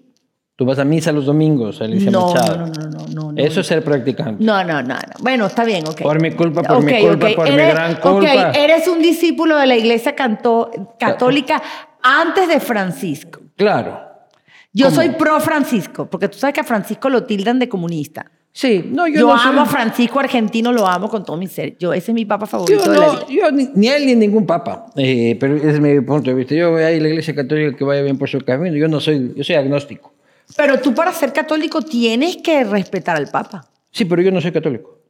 ¿Tú vas a misa los domingos, Alicia no, Machado? No, no, no, no, no. Eso es ser practicante. No, no, no, no. Bueno, está bien, ok. Por mi culpa, por mi culpa, por mi gran culpa. Ok, eres un discípulo de la iglesia católica antes de Francisco. Claro. Yo soy pro Francisco, porque tú sabes que a Francisco lo tildan de comunista. Sí, no, yo, yo amo a Francisco Argentino, lo amo con todo mi ser. Yo, ese es mi papa favorito yo de la vida. Yo ni, él ni ningún papa, eh, pero ese es mi punto de vista. Yo voy a ir a la iglesia católica que vaya bien por su camino. Yo no soy, yo soy agnóstico. Pero tú para ser católico tienes que respetar al papa. Sí, pero yo no soy católico.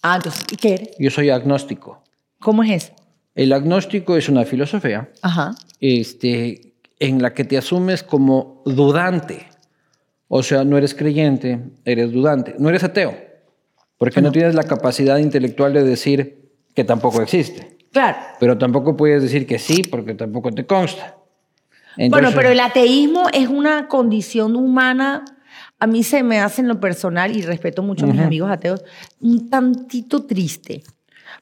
Ah, entonces, ¿y qué eres? Yo soy agnóstico. ¿Cómo es eso? El agnóstico es una filosofía Ajá. Este, en la que te asumes como dudante. O sea, no eres creyente, eres dudante. No eres ateo, porque no, tienes la capacidad intelectual de decir que tampoco existe. Claro. Pero tampoco puedes decir que sí, porque tampoco te consta. bueno, pero el ateísmo es una condición humana. A mí se me hace en lo personal, y respeto mucho a mis amigos ateos, un tantito triste.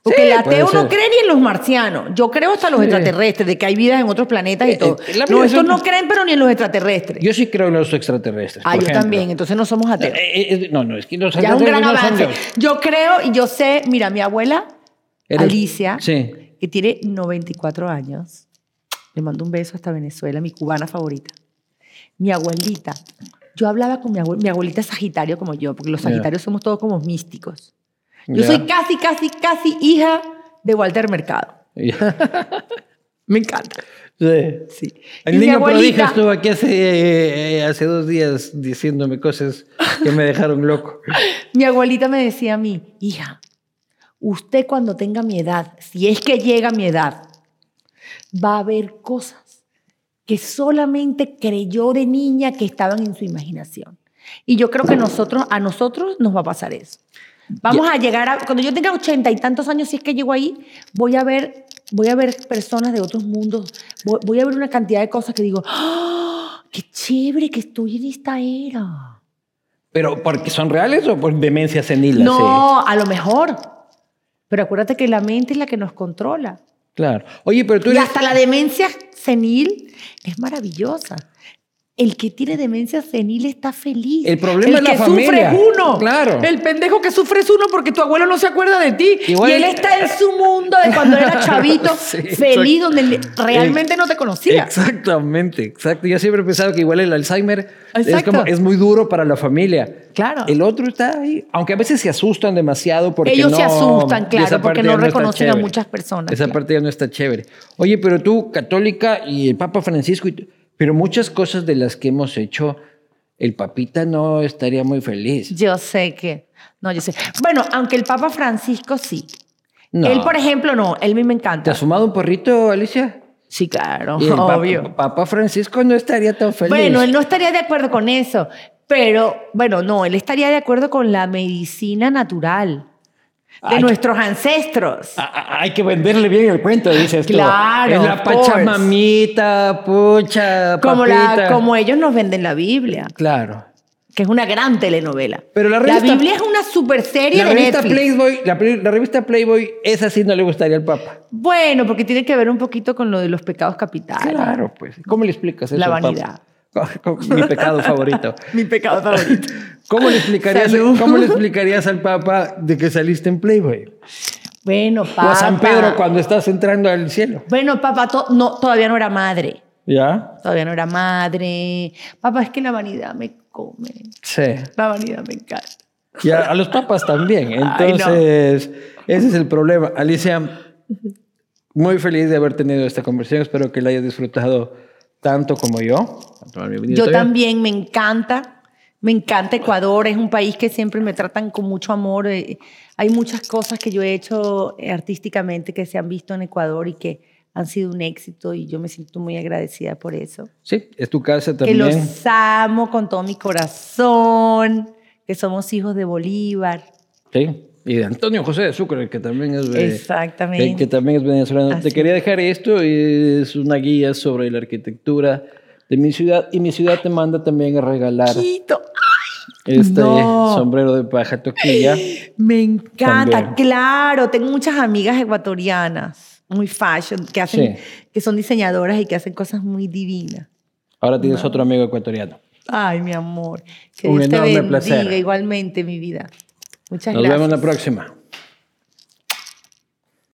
Porque el ateo no cree ni en los marcianos. Yo creo hasta los extraterrestres, de que hay vidas en otros planetas y eh, todo. Eh, no, estos no creen, pero ni en los extraterrestres. Yo sí creo en los extraterrestres. Ah, yo también. Entonces no somos ateos. Eh, no, no, es que los ya un gran avance. Yo creo y yo sé, mira, mi abuela, Alicia, que tiene 94 años, le mando un beso hasta Venezuela, mi cubana favorita. Mi abuelita, yo hablaba con mi abuelita, mi abuelita es sagitario como yo, porque los sagitarios somos todos como místicos. Yo soy casi, casi, casi hija de Walter Mercado. Me encanta. Sí. El niño prodigio estuvo aquí hace, eh, hace dos días diciéndome cosas que me dejaron loco. mi abuelita me decía a mí, hija, usted cuando tenga mi edad, si es que llega a mi edad, va a ver cosas que solamente creyó de niña que estaban en su imaginación. Y yo creo que nosotros, a nosotros nos va a pasar eso. Vamos a llegar a, cuando yo tenga ochenta y tantos años, si es que llego ahí, voy a ver, voy a ver personas de otros mundos, voy, a ver una cantidad de cosas que digo, ¡Ah! ¡qué chévere que estoy en esta era! ¿Pero porque son reales o por demencia senil? No, a lo mejor. Pero acuérdate que la mente es la que nos controla. Claro. Oye, pero tú Y hasta la demencia senil es maravillosa. El que tiene demencia senil está feliz. El problema es la familia. El que sufre es uno. Claro. El pendejo que sufre es uno porque tu abuelo no se acuerda de ti. y él está en su mundo de cuando era chavito, feliz, donde realmente no te conocía. Exactamente, exacto. Yo siempre he pensado que igual el Alzheimer es, como, es muy duro para la familia. Claro. El otro está ahí. Aunque a veces se asustan demasiado porque Ellos no, se asustan, claro, porque no, reconocen a muchas personas. Esa parte ya no está chévere. Oye, pero tú, católica y el Papa Francisco... Y pero muchas cosas de las que hemos hecho, el papita no estaría muy feliz. Yo sé que, no, yo sé. Bueno, aunque el Papa Francisco sí. Él, por ejemplo, no, él a mí me encanta. ¿Te has fumado un porrito, Alicia? Sí, claro, el obvio. Papa, Francisco no estaría tan feliz. Bueno, él no estaría de acuerdo con eso, pero bueno, no, él estaría de acuerdo con la medicina natural. De nuestros ancestros. Hay que venderle bien el cuento, dices claro, tú. Es la pachamamita, pucha, como, la, como ellos nos venden la Biblia. Claro. Que es una gran telenovela. Pero la, revista, la Biblia es una super serie la de revista Netflix. Playboy, la, la, revista Playboy, esa sí no le gustaría al Papa. Bueno, porque tiene que ver un poquito con lo de los pecados capitales. Claro, pues. ¿Cómo le explicas eso? La vanidad. Mi pecado favorito. Mi pecado favorito. ¿Cómo le, explicarías, ¿Cómo le explicarías al Papa de que saliste en Playboy? Bueno, Papa. O a San Pedro cuando estás entrando al cielo. Bueno, Papa, no, todavía no era madre. ¿Ya? Todavía no era madre. Papá, es que la vanidad me come. Sí. La vanidad me encanta. Y a, los papas también. Entonces, ese es el problema. Alicia, muy feliz de haber tenido esta conversación. Espero que la hayas disfrutado tanto como yo. Yo también, me encanta. Me encanta Ecuador, es un país que siempre me tratan con mucho amor. Eh, hay muchas cosas que yo he hecho artísticamente que se han visto en Ecuador y que han sido un éxito y yo me siento muy agradecida por eso. Sí, es tu casa también. Que los amo con todo mi corazón, que somos hijos de Bolívar. Sí, y de Antonio José de Sucre, que también es, Exactamente. Que, también es venezolano. Te quería dejar esto, es una guía sobre la arquitectura de mi ciudad y mi ciudad te manda también a regalar Quito. este sombrero de paja toquilla. Me encanta, claro, tengo muchas amigas ecuatorianas muy fashion, que, hacen, que son diseñadoras y que hacen cosas muy divinas. Ahora tienes otro amigo ecuatoriano. Ay, mi amor. Que Un enorme placer. igualmente, mi vida. Muchas gracias. Nos vemos la próxima.